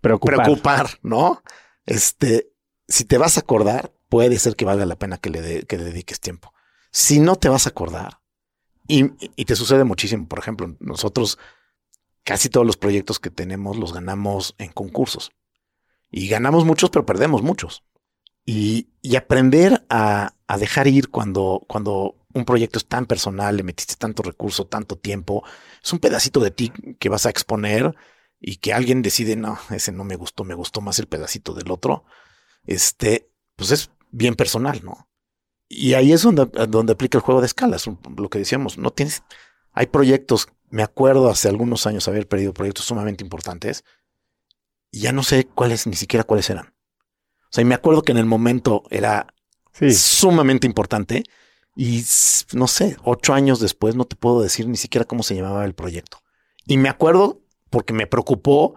Preocupar. preocupar, ¿no? Este, si te vas a acordar, puede ser que valga la pena que le, de- que le dediques tiempo. Si no te vas a acordar, y, y te sucede muchísimo, por ejemplo, nosotros casi todos los proyectos que tenemos los ganamos en concursos. Y ganamos muchos, pero perdemos muchos. Y, y aprender a, a dejar ir cuando, cuando un proyecto es tan personal, le metiste tanto recurso, tanto tiempo, es un pedacito de ti que vas a exponer y que alguien decide, no, ese no me gustó, me gustó más el pedacito del otro, este, pues es bien personal, ¿no? Y ahí es donde, donde aplica el juego de escalas, lo que decíamos, no tienes, hay proyectos, me acuerdo hace algunos años haber perdido proyectos sumamente importantes y ya no sé cuáles, ni siquiera cuáles eran. O sea, y me acuerdo que en el momento era Sí. sumamente importante y no sé, ocho años después no te puedo decir ni siquiera cómo se llamaba el proyecto. Y me acuerdo porque me preocupó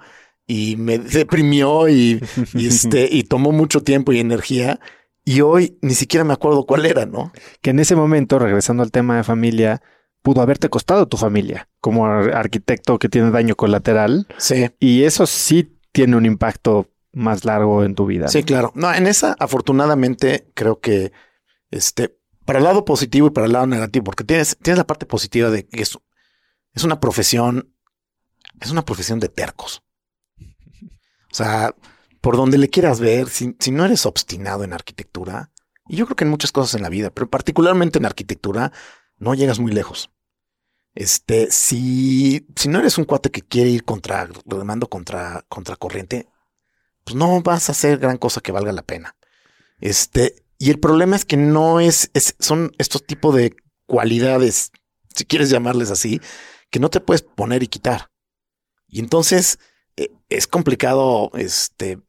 y me deprimió y, y, este, y tomó mucho tiempo y energía. Y hoy ni siquiera me acuerdo cuál era, ¿no? que en ese momento, regresando al tema de familia, pudo haberte costado tu familia como ar- arquitecto que tiene daño colateral Sí, y eso sí tiene un impacto más largo en tu vida. sí, ¿no? claro. No, en esa, afortunadamente, creo que este, para el lado positivo y para el lado negativo, porque tienes, tienes la parte positiva de que es, es una profesión es una profesión de tercos. O sea, por donde le quieras ver, si, si no eres obstinado en arquitectura, y yo creo que en muchas cosas en la vida, pero particularmente en arquitectura, no llegas muy lejos. Este, si, si no eres un cuate que quiere ir contra, remando contra, contra corriente, pues no vas a hacer gran cosa que valga la pena. Este, y el problema es que no es, es son estos tipos de cualidades, si quieres llamarles así, que no te puedes poner y quitar. Y entonces eh, es complicado, este,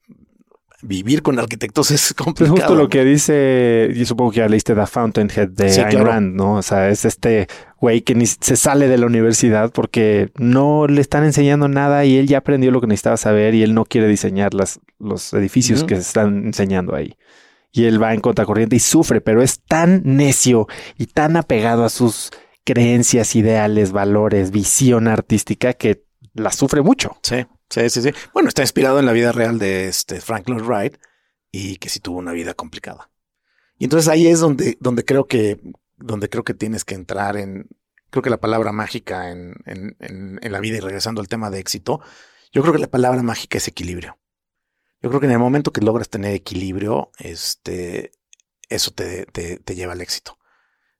vivir con arquitectos es complicado. Es justo lo que dice, y supongo que ya leíste The Fountainhead de Ayn Rand, ¿no? O sea, es este güey que ni se sale de la universidad porque no le están enseñando nada y él ya aprendió lo que necesitaba saber y él no quiere diseñar las, los edificios que se están enseñando ahí. Y él va en contracorriente y sufre, pero es tan necio y tan apegado a sus creencias, ideales, valores, visión artística que la sufre mucho. Sí. Sí, sí, sí. Bueno, está inspirado en la vida real de este Franklin Wright y que sí tuvo una vida complicada. Y entonces ahí es donde, donde creo que, donde creo que tienes que entrar en, creo que la palabra mágica en, en, la vida y regresando al tema de éxito, yo creo que la palabra mágica es equilibrio. Yo creo que en el momento que logras tener equilibrio, este, eso te, te, te lleva al éxito.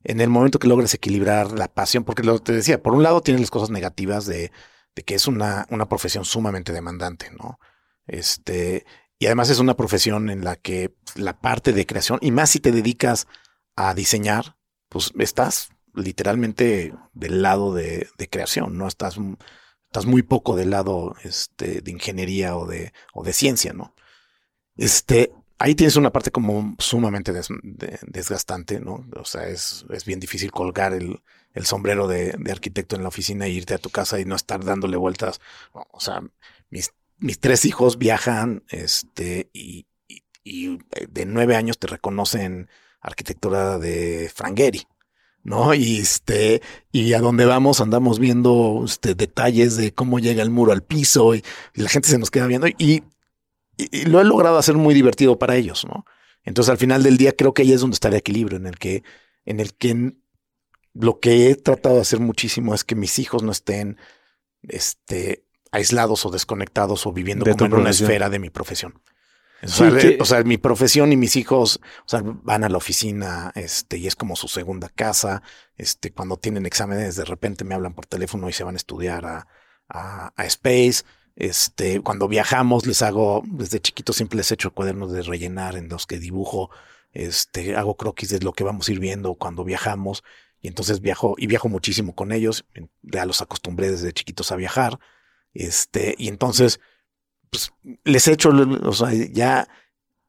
En el momento que logras equilibrar la pasión, porque lo te decía, por un lado tienes las cosas negativas de, de que es una, una profesión sumamente demandante, ¿no? Este, y además es una profesión en la que la parte de creación, y más si te dedicas a diseñar, pues estás literalmente del lado de, de creación, ¿no? Estás, estás muy poco del lado este, de ingeniería o de, o de ciencia, ¿no? Este, ahí tienes una parte como sumamente desgastante, ¿no? O sea, es, es bien difícil colgar el, el sombrero de, arquitecto en la oficina e irte a tu casa y no estar dándole vueltas. O sea, mis, mis tres hijos viajan, este, y, y, de nueve años te reconocen arquitectura de Frangeri. ¿no? Y este, y a donde vamos andamos viendo este, detalles de cómo llega el muro al piso y, la gente se nos queda viendo y, y, lo he logrado hacer muy divertido para ellos, ¿no? Entonces al final del día creo que ahí es donde está el equilibrio en el que, en el que lo que he tratado de hacer muchísimo es que mis hijos no estén este, aislados o desconectados o viviendo como en una esfera de mi profesión. O, sea, mi profesión y mis hijos, o sea, van a la oficina, este, y es como su segunda casa. Este, cuando tienen exámenes, de repente me hablan por teléfono y se van a estudiar a, a, a Space. Este, cuando viajamos, les hago, desde chiquito siempre les he hecho cuadernos de rellenar en los que dibujo, este, hago croquis de lo que vamos a ir viendo cuando viajamos. Y entonces viajo, y viajo muchísimo con ellos. Ya los acostumbré desde chiquitos a viajar. Este, y entonces, pues, les he hecho, o sea, ya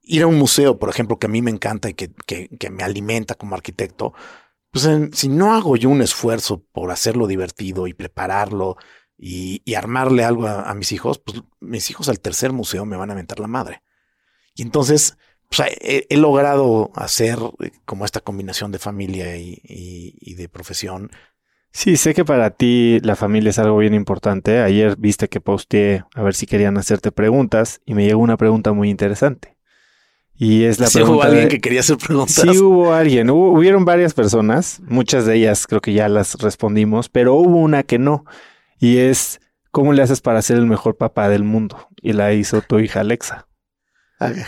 ir a un museo, por ejemplo, que a mí me encanta y que, me alimenta como arquitecto, pues si no hago yo un esfuerzo por hacerlo divertido y prepararlo y, y armarle algo a, a, mis hijos, pues mis hijos al tercer museo me van a aventar la madre. Y entonces, pues, he, he, logrado hacer eh, como esta combinación de familia y, y, y, de profesión. Sí, sé que para ti la familia es algo bien importante. Ayer viste que posteé a ver si querían hacerte preguntas y me llegó una pregunta muy interesante. Y es la ¿Sí pregunta. hubo alguien de... que quería hacer preguntas? Sí, hubo alguien. Hubo, hubieron varias personas. Muchas de ellas creo que ya las respondimos, pero hubo una que no. Y es, ¿cómo le haces para ser el mejor papá del mundo? Y la hizo tu hija Alexa.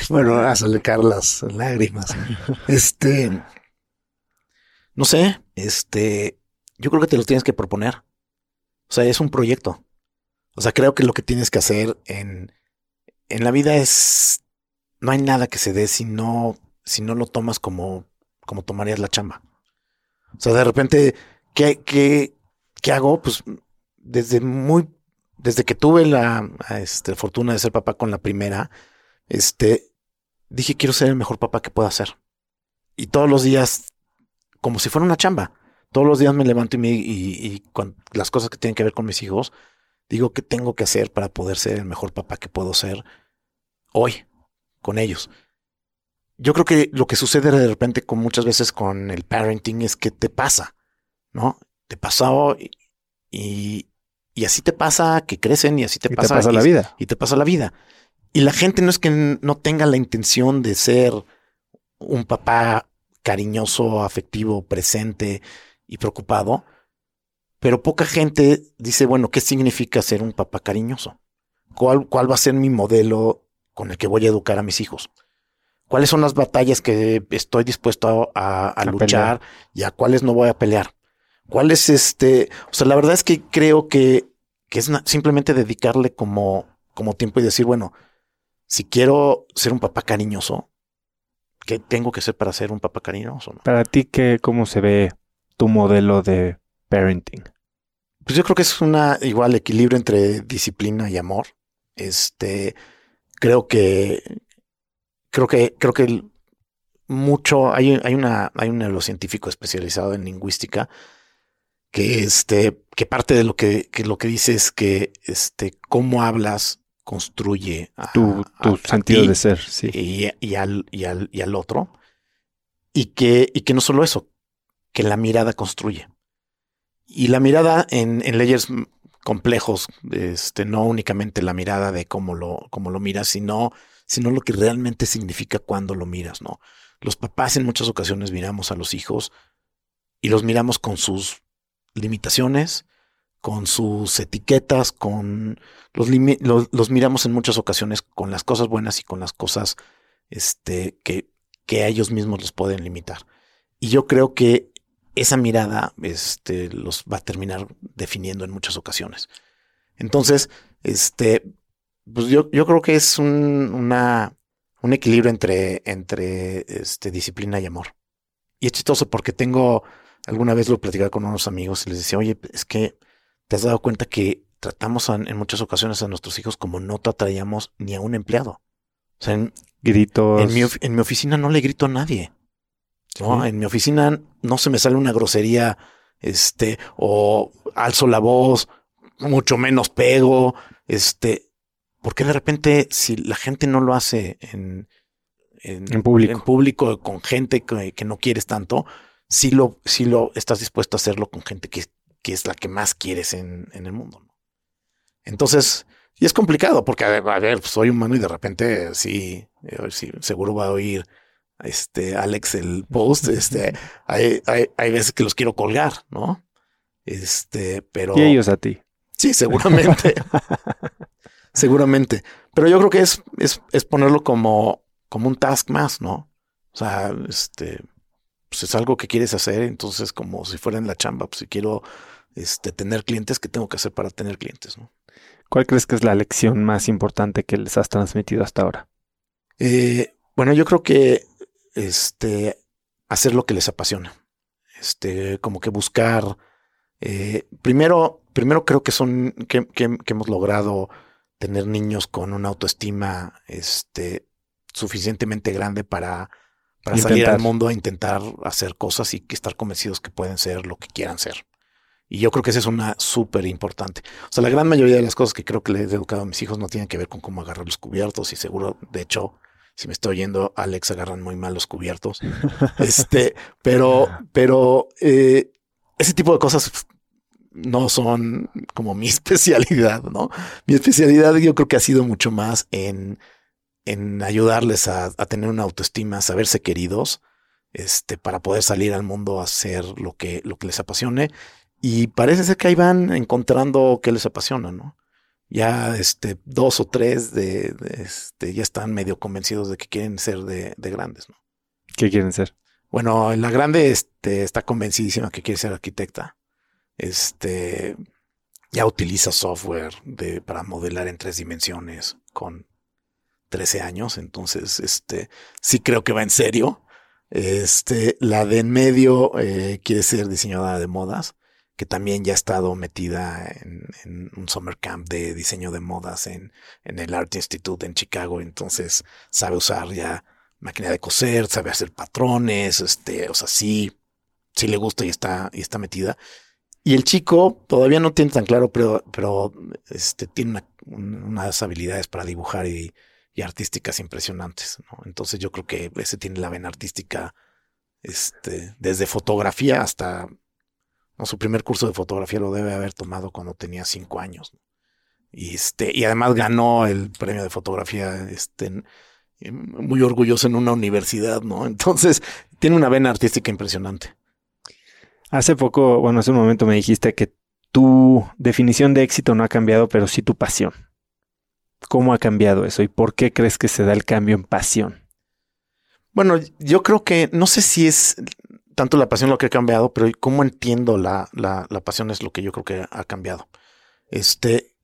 Bueno, a sacar las lágrimas. Este, no sé, este, yo creo que te lo tienes que proponer. O sea, es un proyecto. O sea, creo que lo que tienes que hacer en, en la vida es, no hay nada que se dé si no, si no lo tomas como, como tomarías la chamba. O sea, de repente, ¿qué, qué, qué hago? Pues desde muy, desde que tuve la este, fortuna de ser papá con la primera, este, dije, quiero ser el mejor papá que pueda ser. Y todos los días, como si fuera una chamba, todos los días me levanto y, me, y, las cosas que tienen que ver con mis hijos, digo, ¿qué tengo que hacer para poder ser el mejor papá que puedo ser hoy con ellos? Yo creo que lo que sucede de repente con muchas veces con el parenting es que te pasa, ¿no? Te pasó y, y, y así te pasa que crecen y así te y pasa, te pasa la vida. Y te pasa la vida. Y la gente no es que no tenga la intención de ser un papá cariñoso, afectivo, presente y preocupado, pero poca gente dice, bueno, ¿qué significa ser un papá cariñoso? ¿Cuál, cuál va a ser mi modelo con el que voy a educar a mis hijos? ¿Cuáles son las batallas que estoy dispuesto a, luchar y a cuáles no voy a pelear? ¿Cuál es este? O sea, la verdad es que creo que, que es simplemente dedicarle como, como tiempo y decir, bueno, si quiero ser un papá cariñoso, ¿qué tengo que ser para ser un papá cariñoso? Para ti, ¿qué, ¿cómo se ve tu modelo de parenting? Pues yo creo que es una igual equilibrio entre disciplina y amor. Este, creo que, creo que, creo que mucho, hay, hay una, hay un neurocientífico especializado en lingüística que este, que parte de lo que, que lo que dice es que este, cómo hablas construye tu, sentido de ser, sí. Y, al, y, al, y al otro. Y que, y que no solo eso, que la mirada construye. Y la mirada en, en layers complejos, este, no únicamente la mirada de cómo lo, cómo lo miras, sino, sino lo que realmente significa cuando lo miras, ¿no? Los papás en muchas ocasiones miramos a los hijos y los miramos con sus limitaciones, con sus etiquetas, con los, los, miramos en muchas ocasiones con las cosas buenas y con las cosas este, que, que a ellos mismos los pueden limitar. Y yo creo que esa mirada este, los va a terminar definiendo en muchas ocasiones. Entonces, este, pues yo, yo creo que es un, una, un equilibrio entre, entre este, disciplina y amor. Y es chistoso porque tengo, alguna vez lo platicaba con unos amigos y les decía, oye, es que te has dado cuenta que tratamos en, muchas ocasiones a nuestros hijos como no trataríamos ni a un empleado. O sea, en, Gritos. En mi, en mi oficina no le grito a nadie. ¿no? En mi oficina no se me sale una grosería, este, o alzo la voz, mucho menos pego, este, porque de repente si la gente no lo hace en, en, público. en público con gente que, que, no quieres tanto, si lo, si lo estás dispuesto a hacerlo con gente que, que es la que más quieres en, en el mundo. ¿no? Entonces, y es complicado porque, a ver, a ver, soy humano y de repente sí, eh, sí seguro va a oír este Alex el post, este, hay, hay, hay veces que los quiero colgar, ¿no? Este, pero. Y ellos a ti. Sí, seguramente. seguramente. Pero yo creo que es, es, es, ponerlo como, como un task más, ¿no? O sea, este, pues es algo que quieres hacer, entonces como si fuera en la chamba, pues si quiero este, tener clientes, ¿qué tengo que hacer para tener clientes, no? ¿Cuál crees que es la lección más importante que les has transmitido hasta ahora? Eh, bueno, yo creo que este, hacer lo que les apasiona. Este, como que buscar. Eh, primero, primero creo que son que, hemos logrado tener niños con una autoestima este, suficientemente grande para, para salir al mundo a intentar hacer cosas y estar convencidos que pueden ser lo que quieran ser. Y yo creo que esa es una súper importante. O sea, la gran mayoría de las cosas que creo que le he educado a mis hijos no tienen que ver con cómo agarrar los cubiertos y seguro, de hecho, si me estoy oyendo, Alex agarran muy mal los cubiertos. este, pero, pero eh, ese tipo de cosas no son como mi especialidad, ¿no? Mi especialidad yo creo que ha sido mucho más en, en ayudarles a, a tener una autoestima, a saberse queridos, este, para poder salir al mundo a hacer lo que, lo que les apasione. Y parece ser que ahí van encontrando qué les apasiona, ¿no? ya este, dos o tres de, este, ya están medio convencidos de que quieren ser de, grandes, ¿no? ¿Qué quieren ser? Bueno, la grande este, está convencidísima que quiere ser arquitecta. Este ya utiliza software de, para modelar en tres dimensiones con 13 años. Entonces, este sí creo que va en serio. Este, la de en medio eh, quiere ser diseñadora de modas que también ya ha estado metida en, un summer camp de diseño de modas en, en, el Art Institute en Chicago, entonces sabe usar ya máquina de coser, sabe hacer patrones, este, o sea, sí, sí le gusta y está, y está metida. Y el chico todavía no tiene tan claro, pero, pero este, tiene unas habilidades para dibujar y, y artísticas impresionantes, ¿no? Entonces yo creo que ese tiene la vena artística, este, desde fotografía hasta su primer curso de fotografía lo debe haber tomado cuando tenía cinco años. Y, este, y además ganó el premio de fotografía este, muy orgulloso en una universidad, ¿no? Entonces, tiene una vena artística impresionante. Hace poco, bueno, hace un momento me dijiste que tu definición de éxito no ha cambiado, pero sí tu pasión. ¿Cómo ha cambiado eso y por qué crees que se da el cambio en pasión? Bueno, yo creo que no sé si es tanto la pasión lo que ha cambiado, pero cómo entiendo la, la, pasión es lo que yo creo que ha cambiado. Este,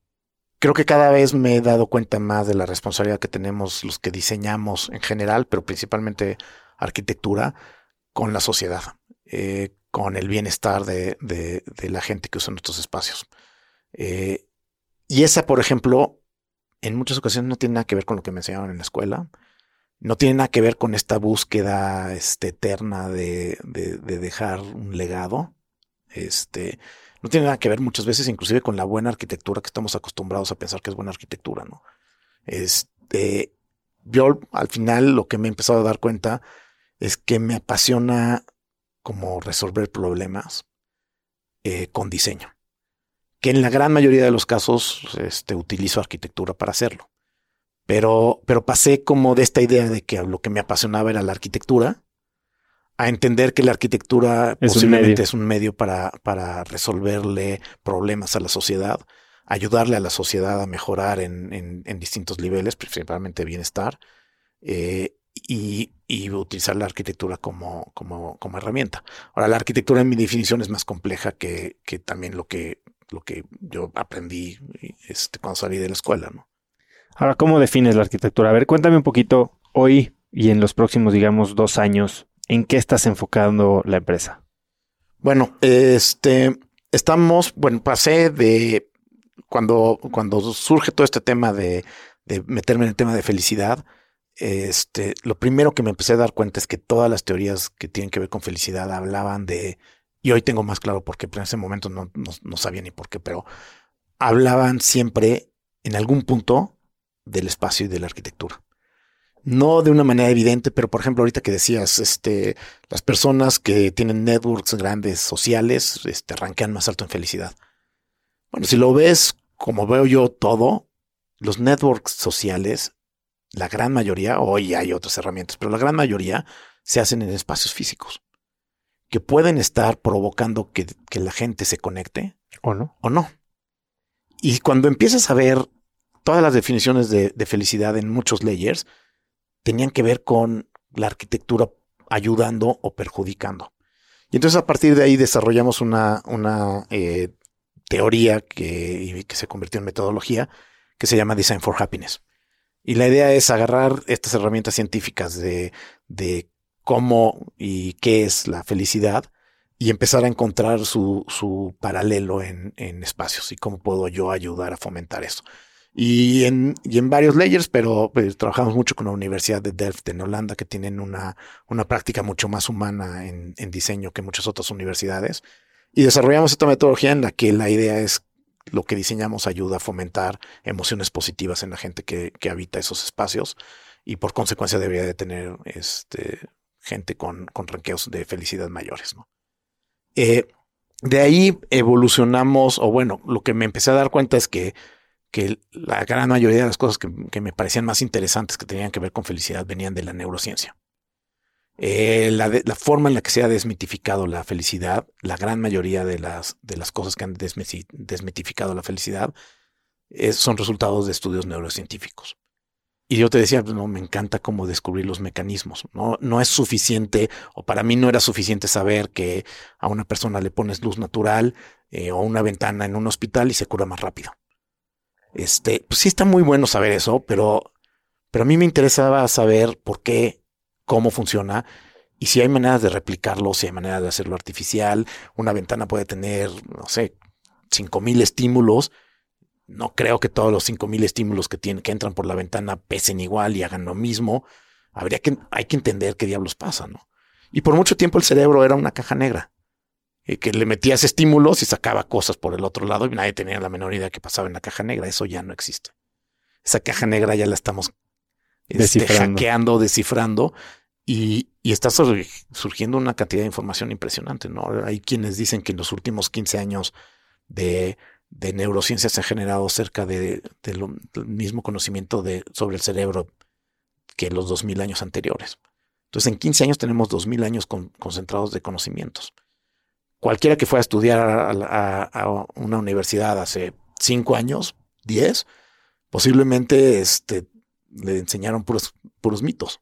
creo que cada vez me he dado cuenta más de la responsabilidad que tenemos los que diseñamos en general, pero principalmente arquitectura, con la sociedad, eh, con el bienestar de, de, la gente que usa nuestros espacios. Eh, y esa, por ejemplo, en muchas ocasiones no tiene nada que ver con lo que me enseñaron en la escuela, no tiene nada que ver con esta búsqueda este, eterna de, de, dejar un legado. Este, no tiene nada que ver muchas veces inclusive con la buena arquitectura que estamos acostumbrados a pensar que es buena arquitectura, ¿no? Este, yo al final lo que me he empezado a dar cuenta es que me apasiona como resolver problemas eh, con diseño que en la gran mayoría de los casos este, utilizo arquitectura para hacerlo. Pero, pero pasé como de esta idea de que lo que me apasionaba era la arquitectura, a entender que la arquitectura es posiblemente es un medio para, para resolverle problemas a la sociedad, ayudarle a la sociedad a mejorar en, en, distintos niveles, principalmente bienestar, eh, y, y, utilizar la arquitectura como, como, como herramienta. Ahora, la arquitectura en mi definición es más compleja que, que también lo que lo que yo aprendí este, cuando salí de la escuela, ¿no? Ahora, ¿cómo defines la arquitectura? A ver, cuéntame un poquito hoy y en los próximos, digamos, dos años, ¿en qué estás enfocando la empresa? Bueno, este, estamos, bueno, pasé de cuando, cuando surge todo este tema de, de meterme en el tema de felicidad, este, lo primero que me empecé a dar cuenta es que todas las teorías que tienen que ver con felicidad hablaban de y hoy tengo más claro por qué, pero en ese momento no, sabía ni por qué, pero hablaban siempre en algún punto del espacio y de la arquitectura. No de una manera evidente, pero por ejemplo, ahorita que decías, este, las personas que tienen networks grandes sociales, este, más alto en felicidad. Bueno, si lo ves como veo yo todo, los networks sociales, la gran mayoría, hoy hay otras herramientas, pero la gran mayoría se hacen en espacios físicos que pueden estar provocando que, la gente se conecte. O no. O no. Y cuando empiezas a ver todas las definiciones de, felicidad en muchos layers, tenían que ver con la arquitectura ayudando o perjudicando. Y entonces a partir de ahí desarrollamos una, una eh, teoría que, que, se convirtió en metodología que se llama Design for Happiness. Y la idea es agarrar estas herramientas científicas de, de cómo y qué es la felicidad y empezar a encontrar su, su paralelo en, en, espacios y cómo puedo yo ayudar a fomentar eso. Y en, y en varios layers, pero pues, trabajamos mucho con la Universidad de Delft en Holanda, que tienen una, una práctica mucho más humana en, en diseño que muchas otras universidades. Y desarrollamos esta metodología en la que la idea es lo que diseñamos ayuda a fomentar emociones positivas en la gente que, que habita esos espacios y por consecuencia debería de tener este, gente con, con ranqueos de felicidad mayores, ¿no? Eh, de ahí evolucionamos, o bueno, lo que me empecé a dar cuenta es que, que la gran mayoría de las cosas que, me parecían más interesantes que tenían que ver con felicidad venían de la neurociencia. Eh, la, la, forma en la que se ha desmitificado la felicidad, la gran mayoría de las, de las cosas que han desmitificado la felicidad son resultados de estudios neurocientíficos. Y yo te decía, pues, no, me encanta cómo descubrir los mecanismos. No, no es suficiente, o para mí no era suficiente saber que a una persona le pones luz natural eh, o una ventana en un hospital y se cura más rápido. Este, pues sí está muy bueno saber eso, pero, pero a mí me interesaba saber por qué, cómo funciona y si hay maneras de replicarlo, si hay maneras de hacerlo artificial. Una ventana puede tener, no sé, 5000 estímulos no creo que todos los 5000 estímulos que tienen, que entran por la ventana pesen igual y hagan lo mismo. Habría que, hay que entender qué diablos pasa, ¿no? Y por mucho tiempo el cerebro era una caja negra. Eh, que le metías estímulos y sacaba cosas por el otro lado y nadie tenía la menor idea de qué pasaba en la caja negra. Eso ya no existe. Esa caja negra ya la estamos este, hackeando, descifrando y, y, está surgiendo una cantidad de información impresionante. ¿no? Hay quienes dicen que en los últimos 15 años de de neurociencias se ha generado cerca de, del mismo conocimiento sobre el cerebro que los 2000 años anteriores. Entonces, en 15 años tenemos 2000 años concentrados de conocimientos. cualquiera que fue a estudiar a, una universidad hace cinco años, diez, posiblemente este, le enseñaron puros, mitos.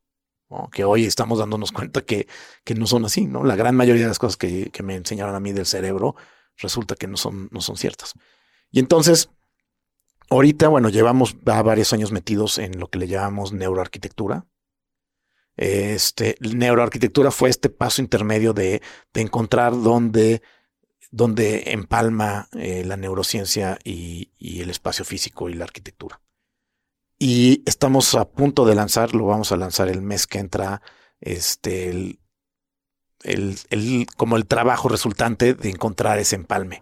que hoy estamos dándonos cuenta que, que, no son así, ¿no? La gran mayoría de las cosas que, que, me enseñaron a mí del cerebro resulta que no son, no son ciertas. Y entonces, ahorita, bueno, llevamos varios años metidos en lo que le llamamos neuroarquitectura. Este, neuroarquitectura fue este paso intermedio de, de encontrar dónde, empalma eh, la neurociencia y, y, el espacio físico y la arquitectura. Y estamos a punto de lanzar, lo vamos a lanzar el mes que entra, este, el, el, el, como el trabajo resultante de encontrar ese empalme.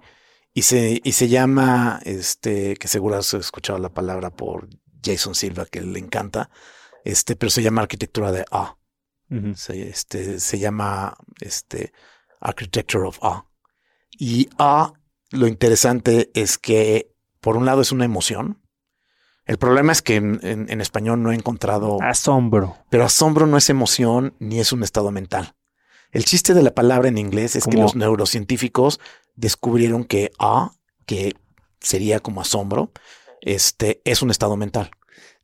Y se, y se llama, este, que seguro has escuchado la palabra por Jason Silva, que le encanta, este, pero se llama arquitectura de A. se, este, se llama este, Architecture of A. Y A, lo interesante es que, por un lado, es una emoción. El problema es que en, en español no he encontrado asombro. Pero asombro no es emoción ni es un estado mental. El chiste de la palabra en inglés es que los neurocientíficos descubrieron que A, que sería como asombro, este es un estado mental.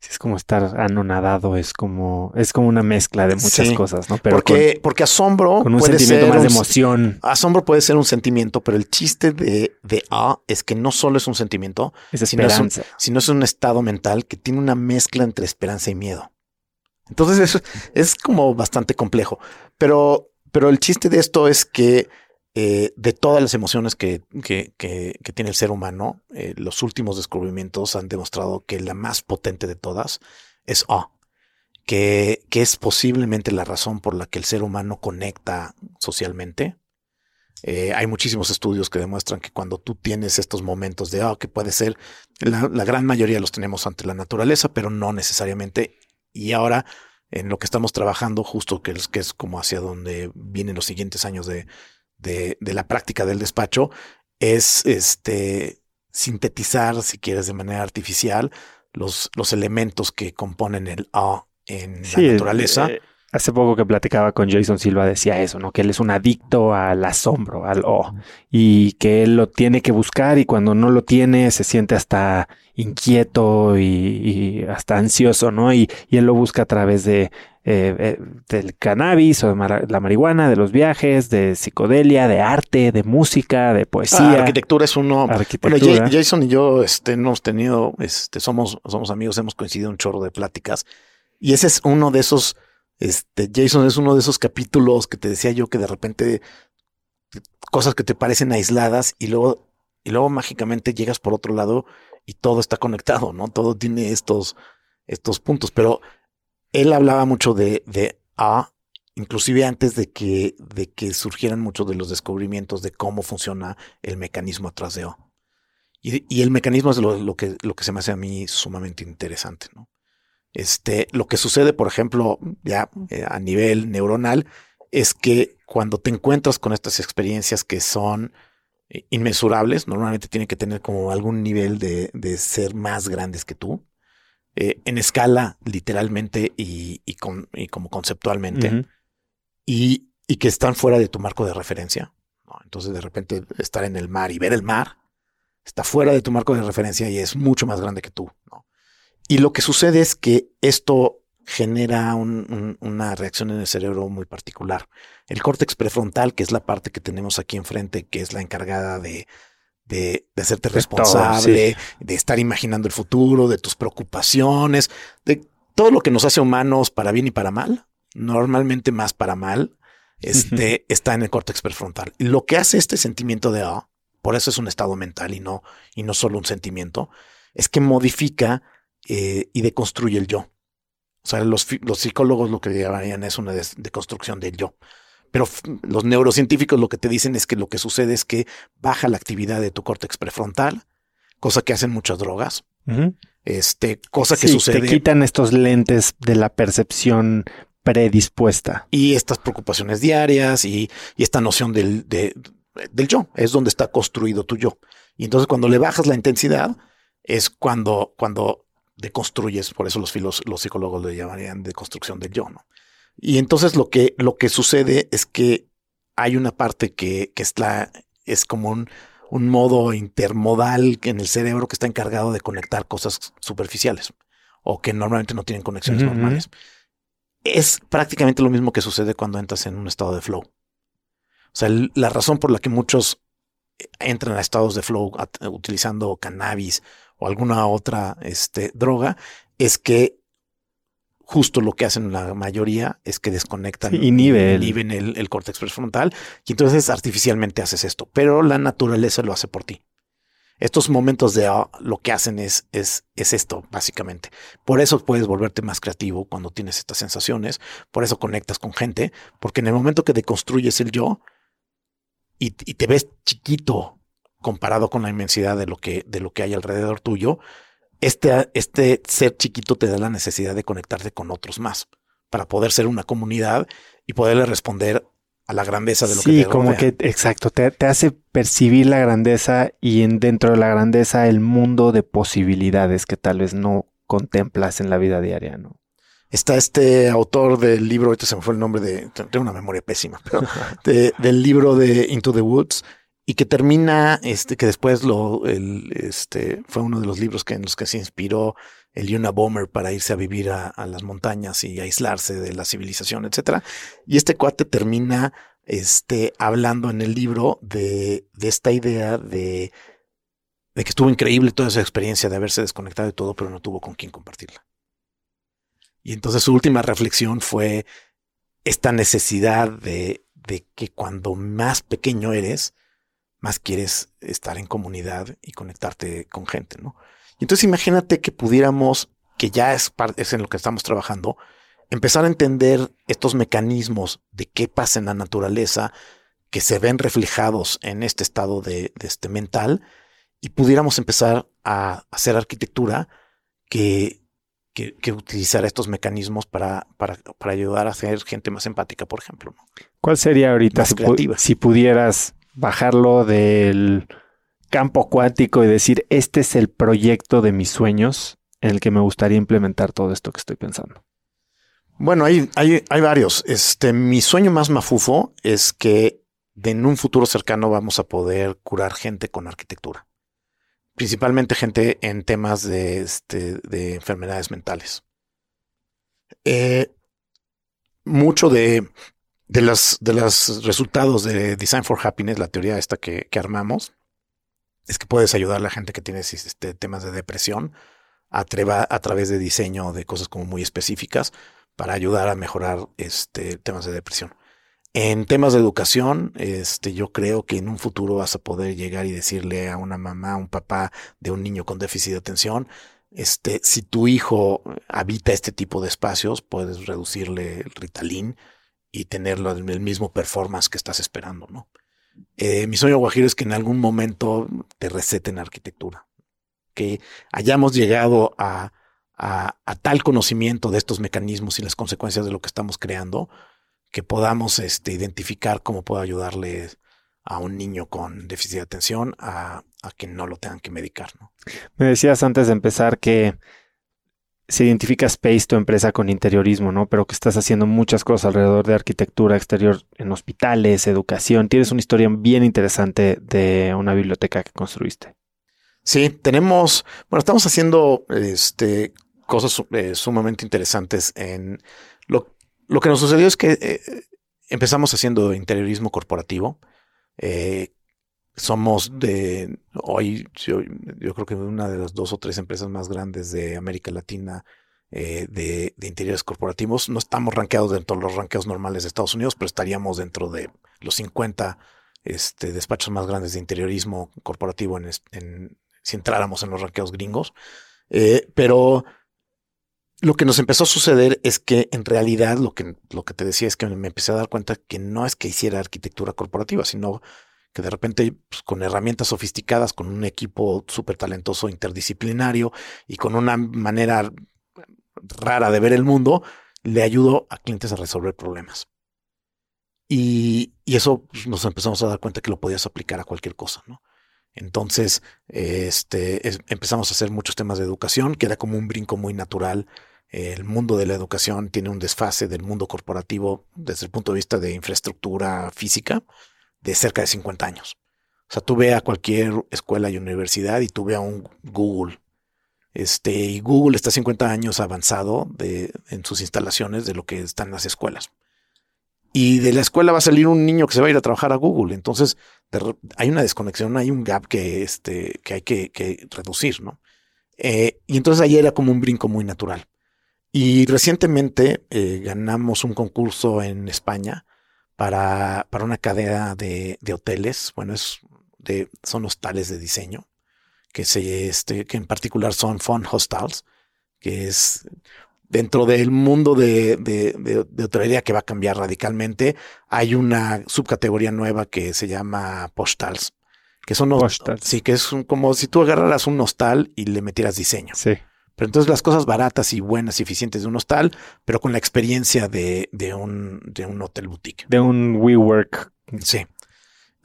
es como estar anonadado, es como, es como una mezcla de muchas cosas, ¿no? Pero porque, porque asombro con un sentimiento más de emoción. Asombro puede ser un sentimiento, pero el chiste de, de A es que no solo es un sentimiento, es esperanza. Sino, es un, estado mental que tiene una mezcla entre esperanza y miedo. Entonces eso es como bastante complejo. Pero pero el chiste de esto es que eh, de todas las emociones que, que, que, tiene el ser humano, eh, los últimos descubrimientos han demostrado que la más potente de todas es A, que, que es posiblemente la razón por la que el ser humano conecta socialmente. Eh, hay muchísimos estudios que demuestran que cuando tú tienes estos momentos de, oh, que puede ser, la, la gran mayoría los tenemos ante la naturaleza, pero no necesariamente. Y ahora en lo que estamos trabajando, justo que es, que es como hacia donde vienen los siguientes años de, de, la práctica del despacho, es este sintetizar, si quieres, de manera artificial, los, los elementos que componen el A en la naturaleza. Eh, hace poco que platicaba con Jason Silva decía eso, ¿no? Que él es un adicto al asombro, al O, y que él lo tiene que buscar y cuando no lo tiene se siente hasta inquieto y, hasta ansioso, ¿no? Y, él lo busca a través de eh, eh, del cannabis o de la marihuana, de los viajes, de psicodelia, de arte, de música, de poesía. Ah, arquitectura es uno. Bueno, Jason y yo este, hemos tenido, este, somos, somos amigos, hemos coincidido un chorro de pláticas. Y ese es uno de esos, este, Jason es uno de esos capítulos que te decía yo que de repente cosas que te parecen aisladas y luego, y luego mágicamente llegas por otro lado y todo está conectado, ¿no? Todo tiene estos, estos puntos, pero él hablaba mucho de, de A, inclusive antes de que, de que surgieran muchos de los descubrimientos de cómo funciona el mecanismo atrás de O. Y, y el mecanismo es lo, que, lo que se me hace a mí sumamente interesante, ¿no? Este, lo que sucede, por ejemplo, ya eh, a nivel neuronal, es que cuando te encuentras con estas experiencias que son eh, inmensurables, normalmente tienen que tener como algún nivel de, de ser más grandes que tú, eh, en escala literalmente y, y, con, y como conceptualmente, y, y, que están fuera de tu marco de referencia. Entonces de repente estar en el mar y ver el mar está fuera de tu marco de referencia y es mucho más grande que tú. Y lo que sucede es que esto genera una reacción en el cerebro muy particular. El córtex prefrontal, que es la parte que tenemos aquí enfrente, que es la encargada de, de, hacerte responsable, de estar imaginando el futuro, de tus preocupaciones, de todo lo que nos hace humanos para bien y para mal, normalmente más para mal, este, está en el córtex prefrontal. Lo que hace este sentimiento de ah, por eso es un estado mental y no, y no solo un sentimiento, es que modifica eh, y deconstruye el yo. O sea, los, los psicólogos lo que llamarían es una deconstrucción del yo. Pero los neurocientíficos lo que te dicen es que lo que sucede es que baja la actividad de tu córtex prefrontal, cosa que hacen muchas drogas. Este, cosa que sucede. Te quitan estos lentes de la percepción predispuesta. Y estas preocupaciones diarias y, y esta noción del, de, del yo, es donde está construido tu yo. Y entonces cuando le bajas la intensidad, es cuando, cuando deconstruyes, por eso los, filos, los psicólogos le llamarían deconstrucción del yo, ¿no? Y entonces lo que, lo que sucede es que hay una parte que, que está es como un, un modo intermodal en el cerebro que está encargado de conectar cosas superficiales o que normalmente no tienen conexiones normales. Es prácticamente lo mismo que sucede cuando entras en un estado de flow. O sea, la razón por la que muchos entran a estados de flow utilizando cannabis o alguna otra este, droga es que justo lo que hacen la mayoría es que desconectan y inhiben el, el, córtex prefrontal y entonces artificialmente haces esto, pero la naturaleza lo hace por ti. Estos momentos de ah, lo que hacen es, es, es esto, básicamente. Por eso puedes volverte más creativo cuando tienes estas sensaciones, por eso conectas con gente, porque en el momento que deconstruyes el yo y, y te ves chiquito comparado con la inmensidad de lo que, de lo que hay alrededor tuyo, este, este ser chiquito te da la necesidad de conectarte con otros más para poder ser una comunidad y poderle responder a la grandeza de lo que te Sí, como que, exacto, te, te, hace percibir la grandeza y en, dentro de la grandeza el mundo de posibilidades que tal vez no contemplas en la vida diaria, ¿no? Está este autor del libro, ahorita se me fue el nombre de, tengo una memoria pésima, pero del libro de Into the Woods, y que termina, este, que después lo, el, este, fue uno de los libros que en los que se inspiró el Yuna Bomber para irse a vivir a, las montañas y aislarse de la civilización, etcétera. Y este cuate termina, este, hablando en el libro de, de esta idea de, de que estuvo increíble toda esa experiencia de haberse desconectado de todo, pero no tuvo con quién compartirla. Y entonces su última reflexión fue esta necesidad de, de que cuando más pequeño eres, más quieres estar en comunidad y conectarte con gente, ¿no? entonces imagínate que pudiéramos, que ya es, es en lo que estamos trabajando, empezar a entender estos mecanismos de qué pasa en la naturaleza que se ven reflejados en este estado de, este mental y pudiéramos empezar a hacer arquitectura que, que, que utilizara estos mecanismos para, para, para, ayudar a hacer gente más empática, por ejemplo. ¿Cuál sería ahorita si, si pudieras bajarlo del campo cuántico y decir, este es el proyecto de mis sueños en el que me gustaría implementar todo esto que estoy pensando? Bueno, hay, hay, hay varios. Este, mi sueño más mafufo es que en un futuro cercano vamos a poder curar gente con arquitectura. Principalmente gente en temas de, este, de enfermedades mentales. Eh, mucho de de los, de resultados de Design for Happiness, la teoría esta que, que armamos, es que puedes ayudar a la gente que tiene este, temas de depresión a, a través de diseño de cosas como muy específicas para ayudar a mejorar este, temas de depresión. En temas de educación, este, yo creo que en un futuro vas a poder llegar y decirle a una mamá, a un papá de un niño con déficit de atención, este, si tu hijo habita este tipo de espacios, puedes reducirle el Ritalin y tenerlo en el mismo performance que estás esperando, ¿no? Eh, mi sueño guajiro es que en algún momento te receten arquitectura, que hayamos llegado a, a, tal conocimiento de estos mecanismos y las consecuencias de lo que estamos creando, que podamos este, identificar cómo puedo ayudarle a un niño con déficit de atención a, a que no lo tengan que medicar. ¿no? Me decías antes de empezar que se identifica Space, tu empresa, con interiorismo, ¿no? Pero que estás haciendo muchas cosas alrededor de arquitectura exterior en hospitales, educación. Tienes una historia bien interesante de una biblioteca que construiste. Sí, tenemos, bueno, estamos haciendo este, cosas eh, sumamente interesantes en lo, lo, que nos sucedió es que eh, empezamos haciendo interiorismo corporativo. Eh, somos de hoy, yo, creo que una de las dos o tres empresas más grandes de América Latina eh, de, interiores corporativos. No estamos rankeados dentro de los rankeos normales de Estados Unidos, pero estaríamos dentro de los 50 este, despachos más grandes de interiorismo corporativo en, si entráramos en los rankeos gringos. Eh, pero lo que nos empezó a suceder es que en realidad lo que, lo que te decía es que me empecé a dar cuenta que no es que hiciera arquitectura corporativa, sino que de repente pues, con herramientas sofisticadas, con un equipo súper talentoso interdisciplinario y con una manera rara de ver el mundo, le ayudó a clientes a resolver problemas. Y, eso pues, nos empezamos a dar cuenta que lo podías aplicar a cualquier cosa, ¿no? Entonces, este, empezamos a hacer muchos temas de educación, que era como un brinco muy natural. El mundo de la educación tiene un desfase del mundo corporativo desde el punto de vista de infraestructura física de cerca de 50 años. sea, tú ve a cualquier escuela y universidad y tú ve a un Google. Este, y Google está 50 años avanzado de, en sus instalaciones de lo que están las escuelas. Y de la escuela va a salir un niño que se va a ir a trabajar a Google. Entonces, hay una desconexión, hay un gap que, este, que hay que, reducir, ¿no? Eh, y entonces ahí era como un brinco muy natural. Y recientemente eh, ganamos un concurso en España para, para una cadena de, de, hoteles. Bueno, es de, son hostales de diseño, que, se, este, que en particular son Fun Hostels, que es dentro del mundo de, de, hotelería que va a cambiar radicalmente. Hay una subcategoría nueva que se llama postals, que son postals. sí, que es como si tú agarraras un hostal y le metieras diseño. Sí. Pero entonces las cosas baratas y buenas y eficientes de un hostal, pero con la experiencia de, de, un, de un hotel boutique. De un WeWork. Sí.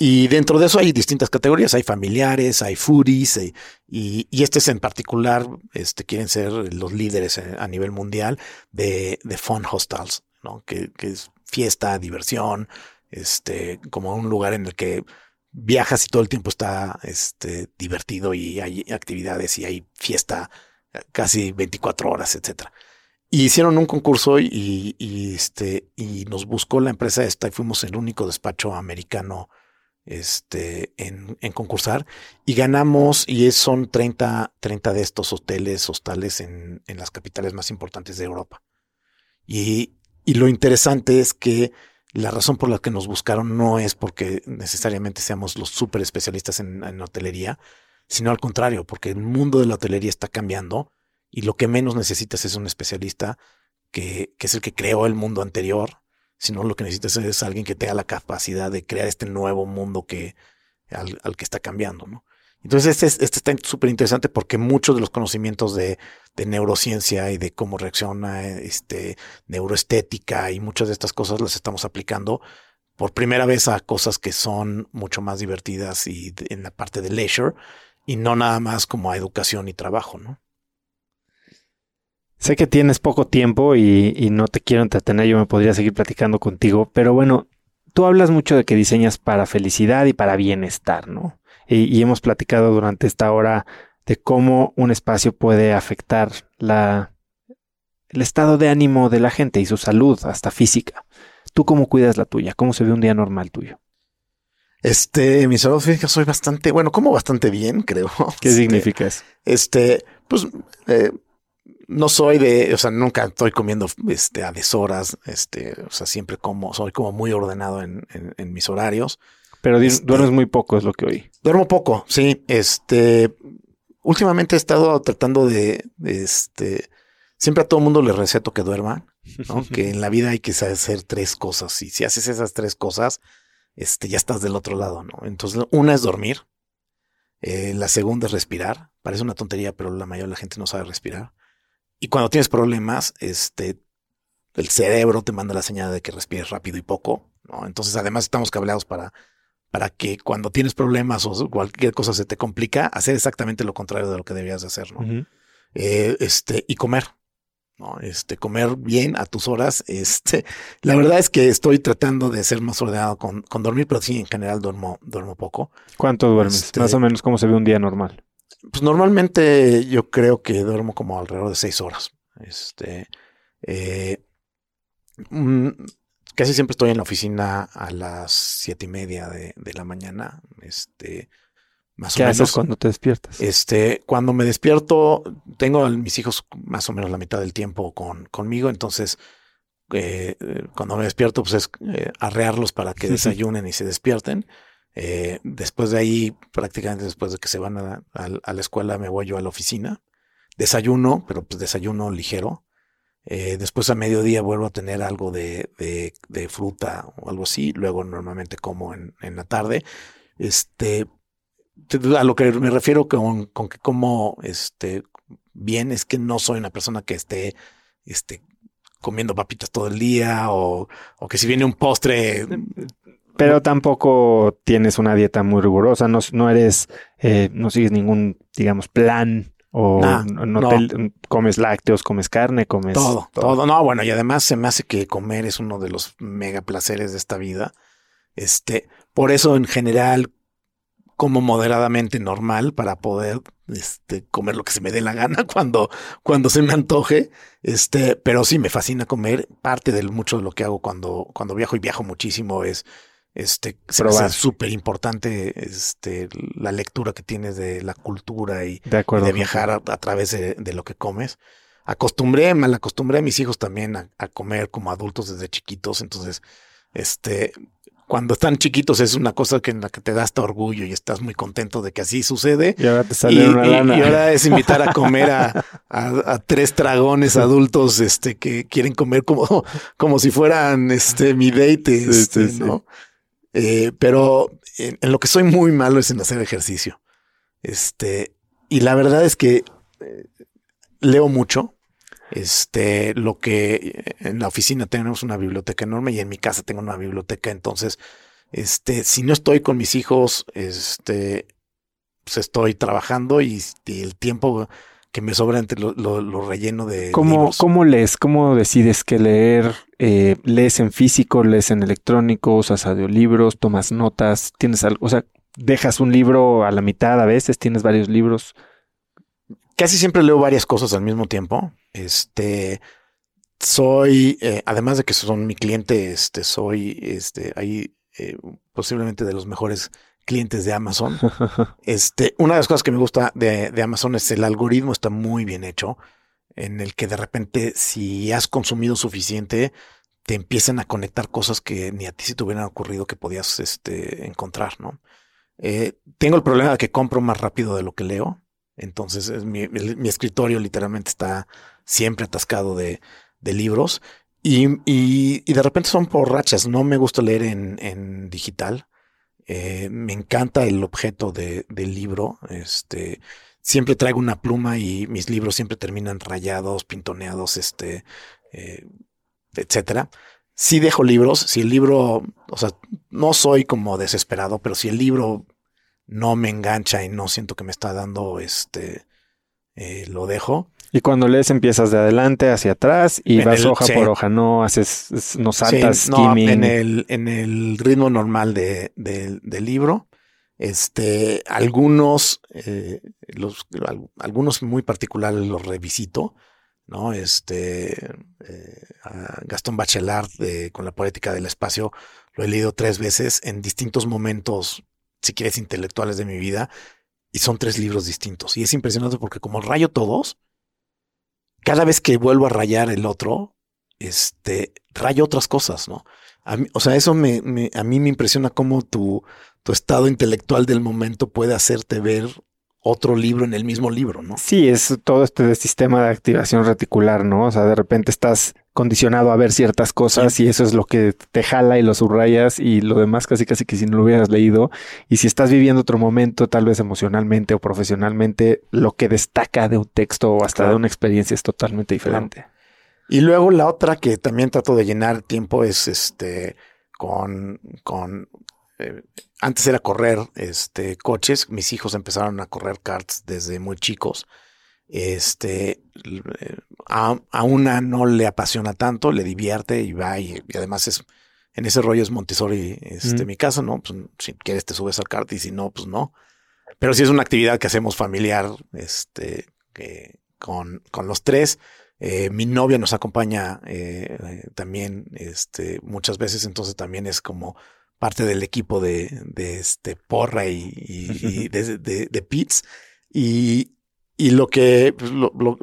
Y dentro de eso hay distintas categorías, hay familiares, hay foodies, y, y, este es en particular, este, quieren ser los líderes a nivel mundial de, de fun hostels, ¿no? Que, que, es fiesta, diversión, este, como un lugar en el que viajas y todo el tiempo está este, divertido y hay actividades y hay fiesta casi 24 horas, etcétera. Y hicieron un concurso y, y, este, y nos buscó la empresa esta y fuimos el único despacho americano este, en, en concursar y ganamos y son 30, 30 de estos hoteles, hostales en, en las capitales más importantes de Europa. Y, y lo interesante es que la razón por la que nos buscaron no es porque necesariamente seamos los súper especialistas en, en hotelería, sino al contrario, porque el mundo de la hotelería está cambiando y lo que menos necesitas es un especialista que, que es el que creó el mundo anterior, sino lo que necesitas es alguien que tenga la capacidad de crear este nuevo mundo que, al, que está cambiando, ¿no? Entonces, este, este está súper interesante porque muchos de los conocimientos de, de, neurociencia y de cómo reacciona este, neuroestética y muchas de estas cosas las estamos aplicando por primera vez a cosas que son mucho más divertidas y en la parte de leisure y no nada más como a educación y trabajo, ¿no? Sé que tienes poco tiempo y, no te quiero entretener, yo me podría seguir platicando contigo, pero bueno, tú hablas mucho de que diseñas para felicidad y para bienestar, ¿no? Y, hemos platicado durante esta hora de cómo un espacio puede afectar la, el estado de ánimo de la gente y su salud, hasta física. ¿Tú cómo cuidas la tuya? ¿Cómo se ve un día normal tuyo? Este, mi salud física soy bastante, bueno, como bastante bien, creo. ¿Qué este, significa eso? Este, pues, eh, no soy de, o sea, nunca estoy comiendo este, a deshoras, este, o sea, siempre como, soy como muy ordenado en, en, mis horarios. Pero este, duermes muy poco, es lo que oí. Duermo poco, sí. Este, últimamente he estado tratando de, este, siempre a todo mundo le receto que duerma, ¿no? que en la vida hay que hacer tres cosas y si haces esas tres cosas, este, ya estás del otro lado, ¿no? Entonces, una es dormir. Eh, la segunda es respirar. Parece una tontería, pero la mayoría de la gente no sabe respirar. Y cuando tienes problemas, este, el cerebro te manda la señal de que respires rápido y poco, ¿no? Entonces, además estamos cableados para, para que cuando tienes problemas o cualquier cosa se te complica, hacer exactamente lo contrario de lo que deberías de hacer, ¿no? Eh, este, y comer. ¿No? Este, comer bien a tus horas. Este, la verdad es que estoy tratando de ser más ordenado con, con dormir, pero sí, en general duermo, duermo poco. ¿Cuánto duermes? Este más o menos cómo se ve un día normal. Pues normalmente yo creo que duermo como alrededor de seis horas. Este, eh, mm, casi siempre estoy en la oficina a las siete y media de, de la mañana. Este, ¿Qué haces cuando te despiertas? Este, cuando me despierto, tengo a mis hijos más o menos la mitad del tiempo con, conmigo, entonces eh, cuando me despierto, pues es eh, arrearlos para que desayunen y se despierten. Eh, después de ahí, prácticamente después de que se van a, la escuela, me voy yo a la oficina. Desayuno, pero pues desayuno ligero. después a mediodía vuelvo a tener algo de, de, fruta o algo así. Luego normalmente como en, en la tarde. Este, a lo que me refiero con, con que como este bien es que no soy una persona que esté este comiendo papitas todo el día o, o que si viene un postre pero tampoco tienes una dieta muy rigurosa, no, no eres, eh, no sigues ningún, digamos, plan o no, comes lácteos, comes carne, comes todo, todo, todo. No, bueno, y además se me hace que comer es uno de los mega placeres de esta vida. Este, por eso en general como moderadamente normal para poder este, comer lo que se me dé la gana cuando, cuando se me antoje. Este, pero sí me fascina comer. Parte de mucho de lo que hago cuando, cuando viajo y viajo muchísimo es este es súper importante este, la lectura que tienes de la cultura y de, viajar a, través de, lo que comes. Acostumbré, mal acostumbré a mis hijos también a, a comer como adultos desde chiquitos. Entonces, este, cuando están chiquitos es una cosa que en la que te da hasta orgullo y estás muy contento de que así sucede. Y ahora te sale una lana. Y, ahora es invitar a comer a, tres dragones adultos este, que quieren comer como, como si fueran este, mi date, este, ¿no? Eh, pero en, lo que soy muy malo es en hacer ejercicio. Este, y la verdad es que eh, leo mucho. Este, lo que en la oficina tenemos una biblioteca enorme y en mi casa tengo una biblioteca. Entonces, este, si no estoy con mis hijos, este, pues estoy trabajando y, el tiempo que me sobra entre lo, relleno de. ¿Cómo, ¿Cómo lees? ¿Cómo decides qué leer? Eh, ¿Lees en físico? ¿Lees en electrónico? ¿Usas audiolibros? ¿Tomas notas? ¿Tienes algo? O sea, dejas un libro a la mitad a veces, tienes varios libros. Casi siempre leo varias cosas al mismo tiempo. Este, soy, eh, además de que son mi cliente, este, soy, este, ahí eh, posiblemente de los mejores clientes de Amazon. Este, una de las cosas que me gusta de, de, Amazon es el algoritmo está muy bien hecho, en el que de repente si has consumido suficiente, te empiezan a conectar cosas que ni a ti se te hubieran ocurrido que podías este, encontrar, ¿no? Eh, tengo el problema de que compro más rápido de lo que leo. Entonces es mi, mi, escritorio literalmente está siempre atascado de, de libros y, y, de repente son por rachas. No me gusta leer en, en digital. Eh, me encanta el objeto de, del libro. Este, siempre traigo una pluma y mis libros siempre terminan rayados, pintoneados, este, eh, etcétera. Si dejo libros, si el libro, o sea, no soy como desesperado, pero si el libro no me engancha y no siento que me está dando este, eh, lo dejo. Y cuando lees empiezas de adelante hacia atrás y vas hoja por hoja, no haces, no saltas no, en el, en el ritmo normal de, del libro. Este, algunos, eh, los, algunos muy particulares los revisito, ¿no? Este, eh, Gastón Bachelard de, con la poética del espacio lo he leído tres veces en distintos momentos si quieres, intelectuales de mi vida. Y son tres libros distintos. Y es impresionante porque como rayo todos, cada vez que vuelvo a rayar el otro, este, rayo otras cosas, ¿no? o sea, eso me, a mí me impresiona cómo tu, tu estado intelectual del momento puede hacerte ver otro libro en el mismo libro, ¿no? Sí, es todo este sistema de activación reticular, ¿no? O sea, de repente estás condicionado a ver ciertas cosas y eso es lo que te jala y lo subrayas y lo demás casi casi que si no lo hubieras leído. Y si estás viviendo otro momento tal vez emocionalmente o profesionalmente lo que destaca de un texto o hasta de una experiencia es totalmente diferente. Y luego la otra que también trato de llenar tiempo es este con con eh, antes era correr este coches, mis hijos empezaron a correr karts desde muy chicos este, a, una no le apasiona tanto, le divierte y va y, además es, en ese rollo es Montessori, este, mi casa, ¿no? Pues si quieres te subes al kart y si no, pues no. Pero si es una actividad que hacemos familiar, este, que con, con los tres. Eh, mi novia nos acompaña eh, también este, muchas veces, entonces también es como parte del equipo de, de este Porra y, y, de, de, de Pits. Y, y lo que, pues,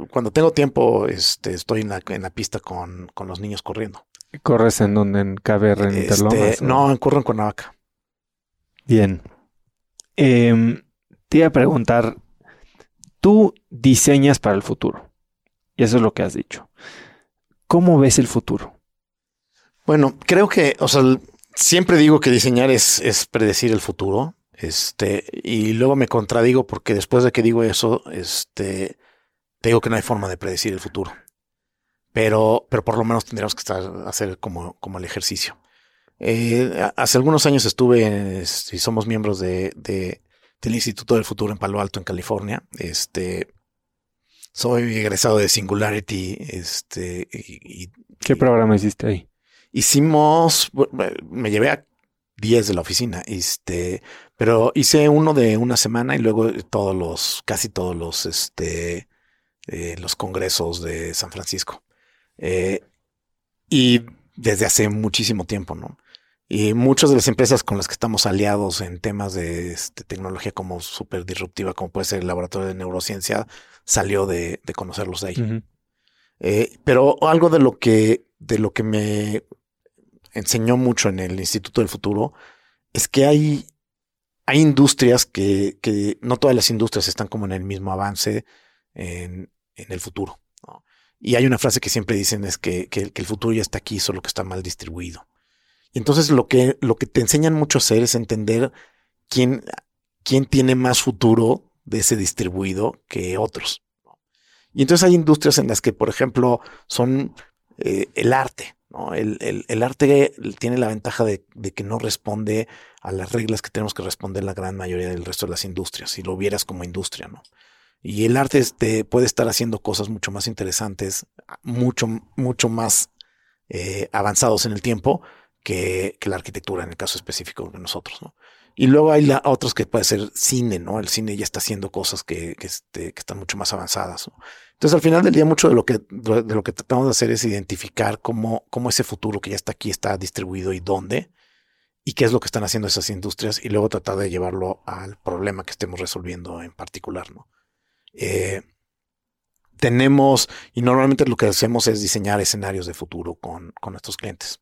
cuando tengo tiempo, este, estoy en la, en la pista con, con los niños corriendo. ¿Corres en donde? ¿En KBR, en este, No, corro en Cuernavaca. Bien. Eh, te iba a preguntar, tú diseñas para el futuro. Y eso es lo que has dicho. ¿Cómo ves el futuro? Bueno, creo que, o sea, siempre digo que diseñar es, es predecir el futuro. Este, y luego me contradigo porque después de que digo eso, este, digo que no hay forma de predecir el futuro. Pero, pero por lo menos tendríamos que estar, hacer como, como el ejercicio. Eh, hace algunos años estuve, y somos miembros de, de, del Instituto del Futuro en Palo Alto, en California. Este, soy egresado de Singularity. Este, y, ¿Qué programa hiciste ahí? Hicimos, me llevé a 10 de la oficina. Este, Pero hice uno de una semana y luego todos los, casi todos los, este, eh, los congresos de San Francisco. Eh, y desde hace muchísimo tiempo, ¿no? Y muchas de las empresas con las que estamos aliados en temas de este, tecnología como súper disruptiva, como puede ser el laboratorio de neurociencia, salió de, conocerlos de ahí. Eh, pero algo de lo que, de lo que me enseñó mucho en el Instituto del Futuro es que hay, hay industrias que, que no todas las industrias están como en el mismo avance en, en el futuro. Y hay una frase que siempre dicen es que, que, el futuro ya está aquí, solo que está mal distribuido. Y entonces lo que, lo que te enseñan mucho a hacer es entender quién, quién tiene más futuro de ese distribuido que otros. Y entonces hay industrias en las que, por ejemplo, son eh, el arte. El, el, arte tiene la ventaja de, de, que no responde a las reglas que tenemos que responder la gran mayoría del resto de las industrias, si lo vieras como industria, ¿no? Y el arte este, puede estar haciendo cosas mucho más interesantes, mucho, mucho más eh, avanzados en el tiempo que, que, la arquitectura en el caso específico de nosotros, ¿no? Y luego hay la, otros que puede ser cine, ¿no? El cine ya está haciendo cosas que, que, este, que están mucho más avanzadas. Entonces, al final del día, mucho de lo que, de lo que tratamos de hacer es identificar cómo, cómo ese futuro que ya está aquí está distribuido y dónde, y qué es lo que están haciendo esas industrias, y luego tratar de llevarlo al problema que estemos resolviendo en particular, ¿no? Eh, tenemos, y normalmente lo que hacemos es diseñar escenarios de futuro con, con nuestros clientes.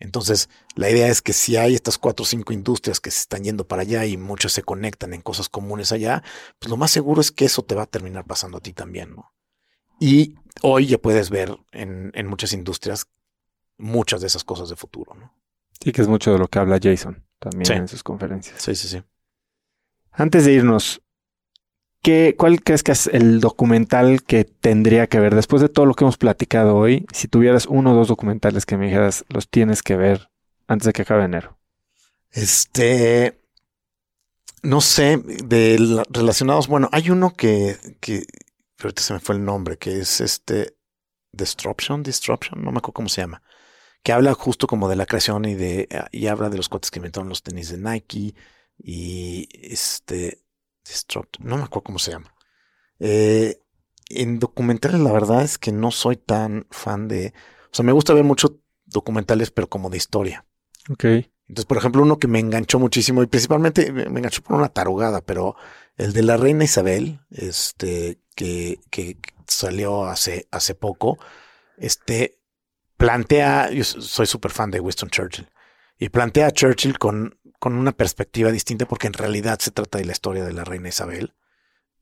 Entonces, la idea es que si hay estas cuatro o cinco industrias que se están yendo para allá y muchas se conectan en cosas comunes allá, pues lo más seguro es que eso te va a terminar pasando a ti también, ¿no? Y hoy ya puedes ver en, en muchas industrias muchas de esas cosas de futuro, ¿no? Sí, que es mucho de lo que habla Jason también en sus conferencias. Sí, sí, sí. Antes de irnos, ¿Qué, ¿Cuál crees que es el documental que tendría que ver? Después de todo lo que hemos platicado hoy, si tuvieras uno o dos documentales que me dijeras, los tienes que ver antes de que acabe enero. Este, no sé, de relacionados, bueno, hay uno que, que, ahorita se me fue el nombre, que es este, Destruction, Destruction, no me acuerdo cómo se llama, que habla justo como de la creación y de, y habla de los cuates que inventaron los tenis de Nike y este, no me acuerdo cómo se llama. Eh, en documentales la verdad es que no soy tan fan de... O sea, me gusta ver muchos documentales, pero como de historia. Ok. Entonces, por ejemplo, uno que me enganchó muchísimo y principalmente me enganchó por una tarugada, pero el de la reina Isabel, este, que, que salió hace, hace poco, este, plantea, yo soy súper fan de Winston Churchill, y plantea a Churchill con con una perspectiva distinta porque en realidad se trata de la historia de la reina Isabel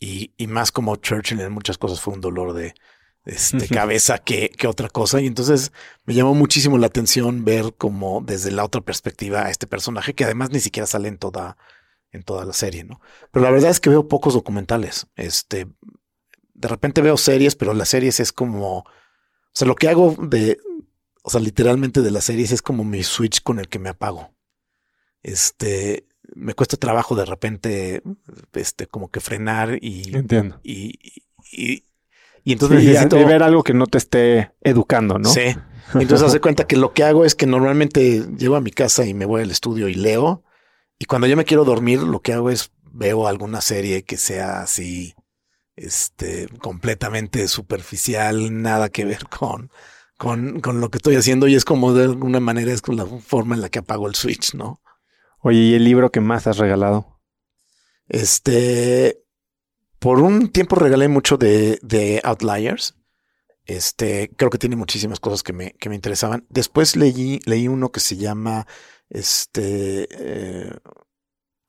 y, y más como Churchill en muchas cosas fue un dolor de, este, cabeza que, que, otra cosa. Y entonces me llamó muchísimo la atención ver como desde la otra perspectiva a este personaje que además ni siquiera sale en toda, en toda la serie, ¿no? Pero la verdad es que veo pocos documentales. Este, de repente veo series, pero las series es como, o sea, lo que hago de, o sea, literalmente de las series es como mi switch con el que me apago este, me cuesta trabajo de repente, este, como que frenar y... Entiendo. Y, y, y entonces necesito... ver algo que no te esté educando, ¿no? Sí. Entonces hace cuenta que lo que hago es que normalmente llego a mi casa y me voy al estudio y leo. Y cuando yo me quiero dormir, lo que hago es veo alguna serie que sea así, este, completamente superficial, nada que ver con, con, con lo que estoy haciendo. Y es como de alguna manera es con la forma en la que apago el switch, ¿no? Oye, ¿y el libro que más has regalado? Este, por un tiempo regalé mucho de, de Outliers. Este, creo que tiene muchísimas cosas que me, que me interesaban. Después leí, leí uno que se llama, este, eh,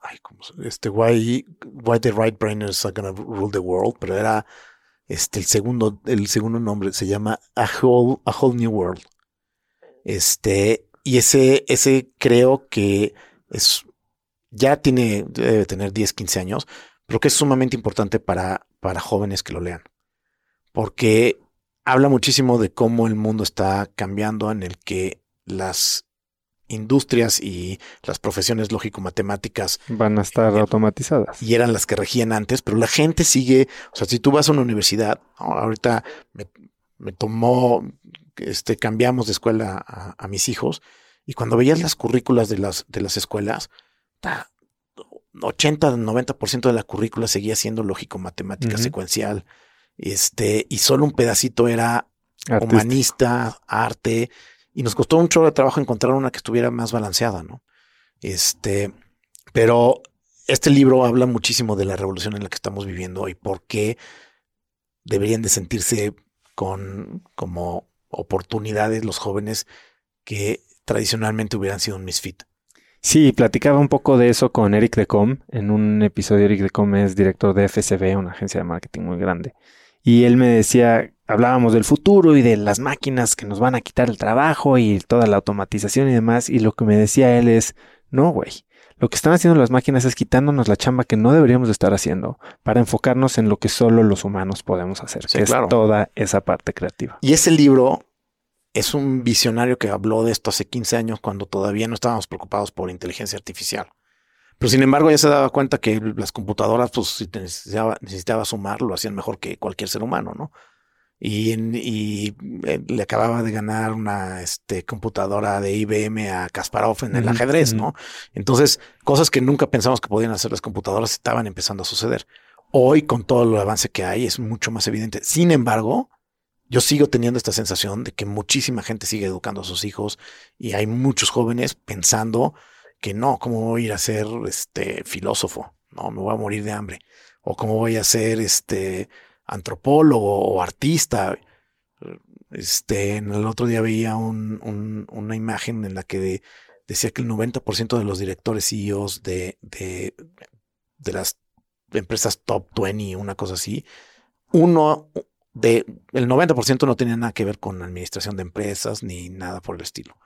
ay, ¿cómo Este, why, why the right brainers are gonna rule the world, pero era, este, el segundo, el segundo nombre se llama A Whole, A Whole New World. Este, y ese, ese creo que es, ya tiene, debe tener 10, 15 años, pero que es sumamente importante para, para jóvenes que lo lean. Porque habla muchísimo de cómo el mundo está cambiando en el que las industrias y las profesiones lógico-matemáticas van a estar automatizadas. Y eran las que regían antes, pero la gente sigue, o sea, si tú vas a una universidad, ahorita me, me tomó, este, cambiamos de escuela a mis hijos y cuando veías las currículas de las, de las escuelas, 80-90% de la currícula seguía siendo lógico, matemática, secuencial, este, y solo un pedacito era humanista, arte, y nos costó un chorro de trabajo encontrar una que estuviera más balanceada, ¿no? Este, pero este libro habla muchísimo de la revolución en la que estamos viviendo y por qué deberían de sentirse con como oportunidades los jóvenes que tradicionalmente hubieran sido un misfit. Sí, platicaba un poco de eso con Eric Decom. En un episodio, Eric Decom es director de FSB, una agencia de marketing muy grande. Y él me decía, hablábamos del futuro y de las máquinas que nos van a quitar el trabajo y toda la automatización y demás. Y lo que me decía él es, no, güey. Lo que están haciendo las máquinas es quitándonos la chamba que no deberíamos de estar haciendo para enfocarnos en lo que solo los humanos podemos hacer, que es toda esa parte creativa. Y ese libro es un visionario que habló de esto hace 15 años cuando todavía no estábamos preocupados por inteligencia artificial. Pero sin embargo ya se daba cuenta que las computadoras, pues si necesitaba, sumar, lo hacían mejor que cualquier ser humano, ¿no? Y, y eh, le acababa de ganar una este, computadora de IBM a Kasparov en el ajedrez, ¿no? Entonces, cosas que nunca pensamos que podían hacer las computadoras estaban empezando a suceder. Hoy, con todo el avance que hay, es mucho más evidente. Sin embargo, yo sigo teniendo esta sensación de que muchísima gente sigue educando a sus hijos y hay muchos jóvenes pensando que no, ¿cómo voy a ir a ser este filósofo? No, me voy a morir de hambre. O cómo voy a ser este antropólogo o artista. Este, el otro día veía un, una imagen en la que decía que el 90% de los directores CEOs de, de, de las empresas top 20, una cosa así, uno, de el 90% no tenía nada que ver con administración de empresas ni nada por el estilo.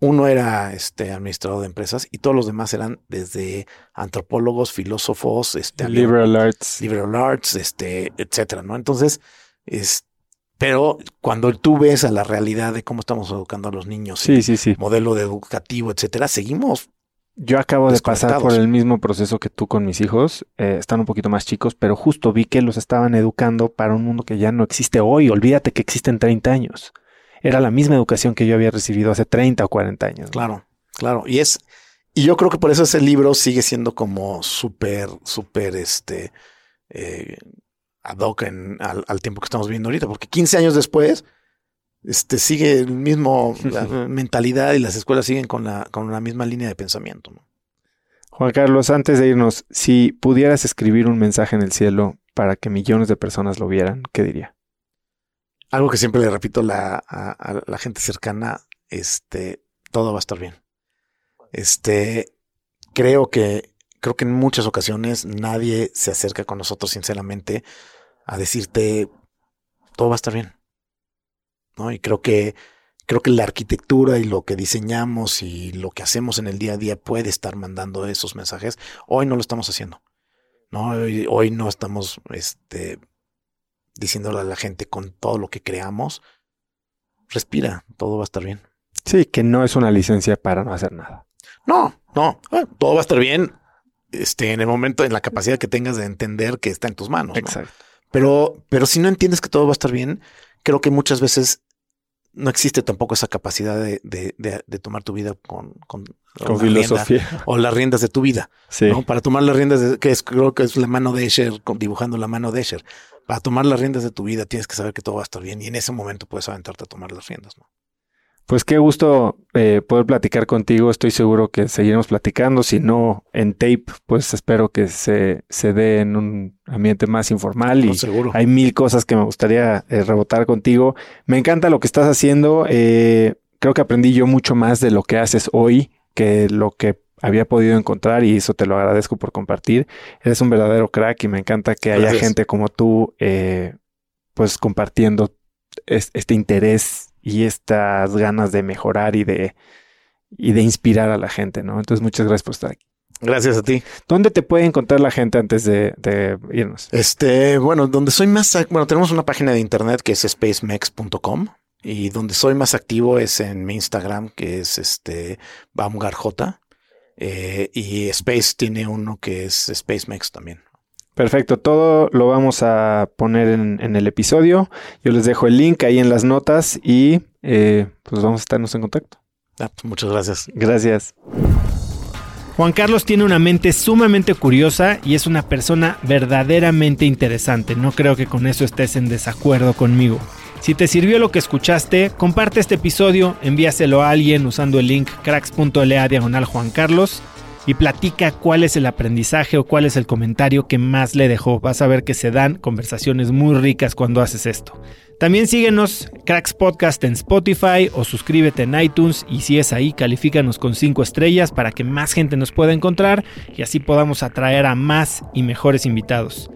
Uno era este administrador de empresas y todos los demás eran desde antropólogos, filósofos, este liberal arts, liberal arts, este, etcétera, ¿no? Entonces, es, pero cuando tú ves a la realidad de cómo estamos educando a los niños, sí, sí, sí. modelo de educativo, etcétera, seguimos yo acabo de pasar por el mismo proceso que tú con mis hijos. Eh, están un poquito más chicos, pero justo vi que los estaban educando para un mundo que ya no existe hoy. Olvídate que existen 30 años. Era la misma educación que yo había recibido hace 30 o 40 años. Claro, claro. Y es, y yo creo que por eso ese libro sigue siendo como súper, súper, este, eh, ad hoc en, al, al tiempo que estamos viviendo ahorita, porque 15 años después, este, sigue el mismo mentalidad y las escuelas siguen con la, con la misma línea de pensamiento. Juan Carlos, antes de irnos, si pudieras escribir un mensaje en el cielo para que millones de personas lo vieran, ¿qué diría? Algo que siempre le repito a, a, la gente cercana, este, todo va a estar bien. Este, creo que, creo que en muchas ocasiones nadie se acerca con nosotros sinceramente a decirte, todo va a estar bien ¿no? Y creo que, creo que la arquitectura y lo que diseñamos y lo que hacemos en el día a día puede estar mandando esos mensajes. Hoy no lo estamos haciendo. ¿no? Hoy, no estamos este, diciéndole a la gente con todo lo que creamos, respira, todo va a estar bien. Sí, que no es una licencia para no hacer nada. No, no, ah, todo va a estar bien este, en el momento, en la capacidad que tengas de entender que está en tus manos. Exacto. Pero, pero si no entiendes que todo va a estar bien, creo que muchas veces no existe tampoco esa capacidad de, de, de, tomar tu vida con, con, con filosofía o las riendas de tu vida. Sí. ¿no? Para tomar las riendas, de, que es, creo que es la mano de Escher, dibujando la mano de Escher. Para tomar las riendas de tu vida tienes que saber que todo va a estar bien y en ese momento puedes aventarte a tomar las riendas. ¿no? Pues qué gusto eh, poder platicar contigo. Estoy seguro que seguiremos platicando. Si no en tape, pues espero que se, se dé en un ambiente más informal. y seguro. hay mil cosas que me gustaría eh, rebotar contigo. Me encanta lo que estás haciendo. Eh, creo que aprendí yo mucho más de lo que haces hoy que lo que había podido encontrar y eso te lo agradezco por compartir. Eres un verdadero crack y me encanta que haya gente como tú, pues compartiendo este interés y estas ganas de mejorar y de, y de inspirar a la gente, ¿no? Entonces, muchas gracias por estar aquí. Gracias a ti. ¿Dónde te puede encontrar la gente antes de, de, irnos? Este, bueno, donde soy más, bueno, tenemos una página de internet que es spacemex.com y donde soy más activo es en mi Instagram, que es este BaumgarJ. Eh, y Space tiene uno que es SpaceMex también. Perfecto, todo lo vamos a poner en, el episodio. Yo les dejo el link ahí en las notas y eh, pues vamos a estarnos en contacto. Ah, pues muchas gracias. Gracias. Juan Carlos tiene una mente sumamente curiosa y es una persona verdaderamente interesante. No creo que con eso estés en desacuerdo conmigo. Si te sirvió lo que escuchaste, comparte este episodio, envíaselo a alguien usando el link cracks.la diagonal Juan Carlos y platica cuál es el aprendizaje o cuál es el comentario que más le dejó. Vas a ver que se dan conversaciones muy ricas cuando haces esto. También síguenos Cracks Podcast en Spotify o suscríbete en iTunes y si es ahí, califícanos con 5 estrellas para que más gente nos pueda encontrar y así podamos atraer a más y mejores invitados.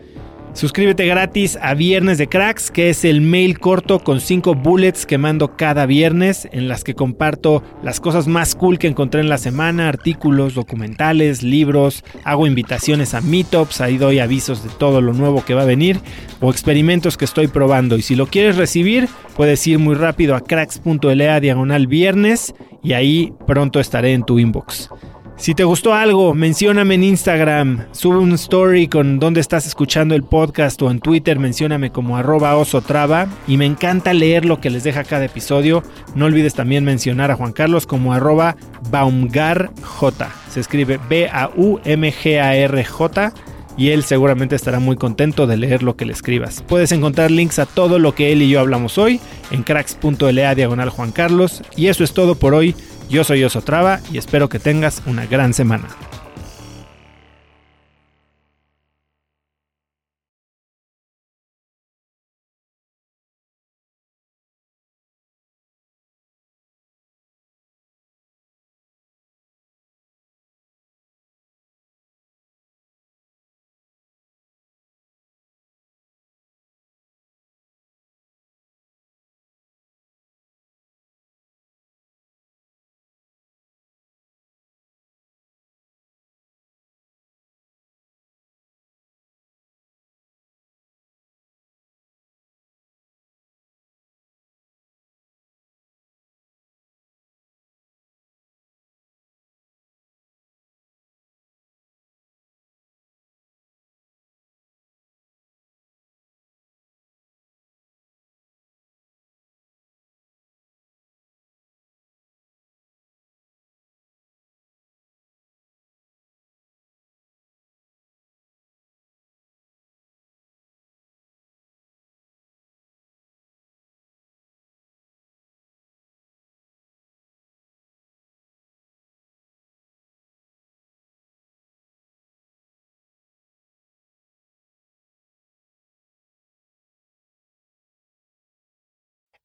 Suscríbete gratis a Viernes de Cracks, que es el mail corto con 5 bullets que mando cada viernes, en las que comparto las cosas más cool que encontré en la semana, artículos, documentales, libros, hago invitaciones a meetups, ahí doy avisos de todo lo nuevo que va a venir o experimentos que estoy probando. Y si lo quieres recibir, puedes ir muy rápido a cracks.la diagonal viernes y ahí pronto estaré en tu inbox. Si te gustó algo, mencióname en Instagram, sube un story con dónde estás escuchando el podcast o en Twitter mencióname como arroba osotrava y me encanta leer lo que les deja cada episodio. No olvides también mencionar a Juan Carlos como baumgarj. Se escribe B-A-U-M-G-A-R-J y él seguramente estará muy contento de leer lo que le escribas. Puedes encontrar links a todo lo que él y yo hablamos hoy en cracks.la diagonal Juan Carlos y eso es todo por hoy. Yo soy Osotrava y espero que tengas una gran semana.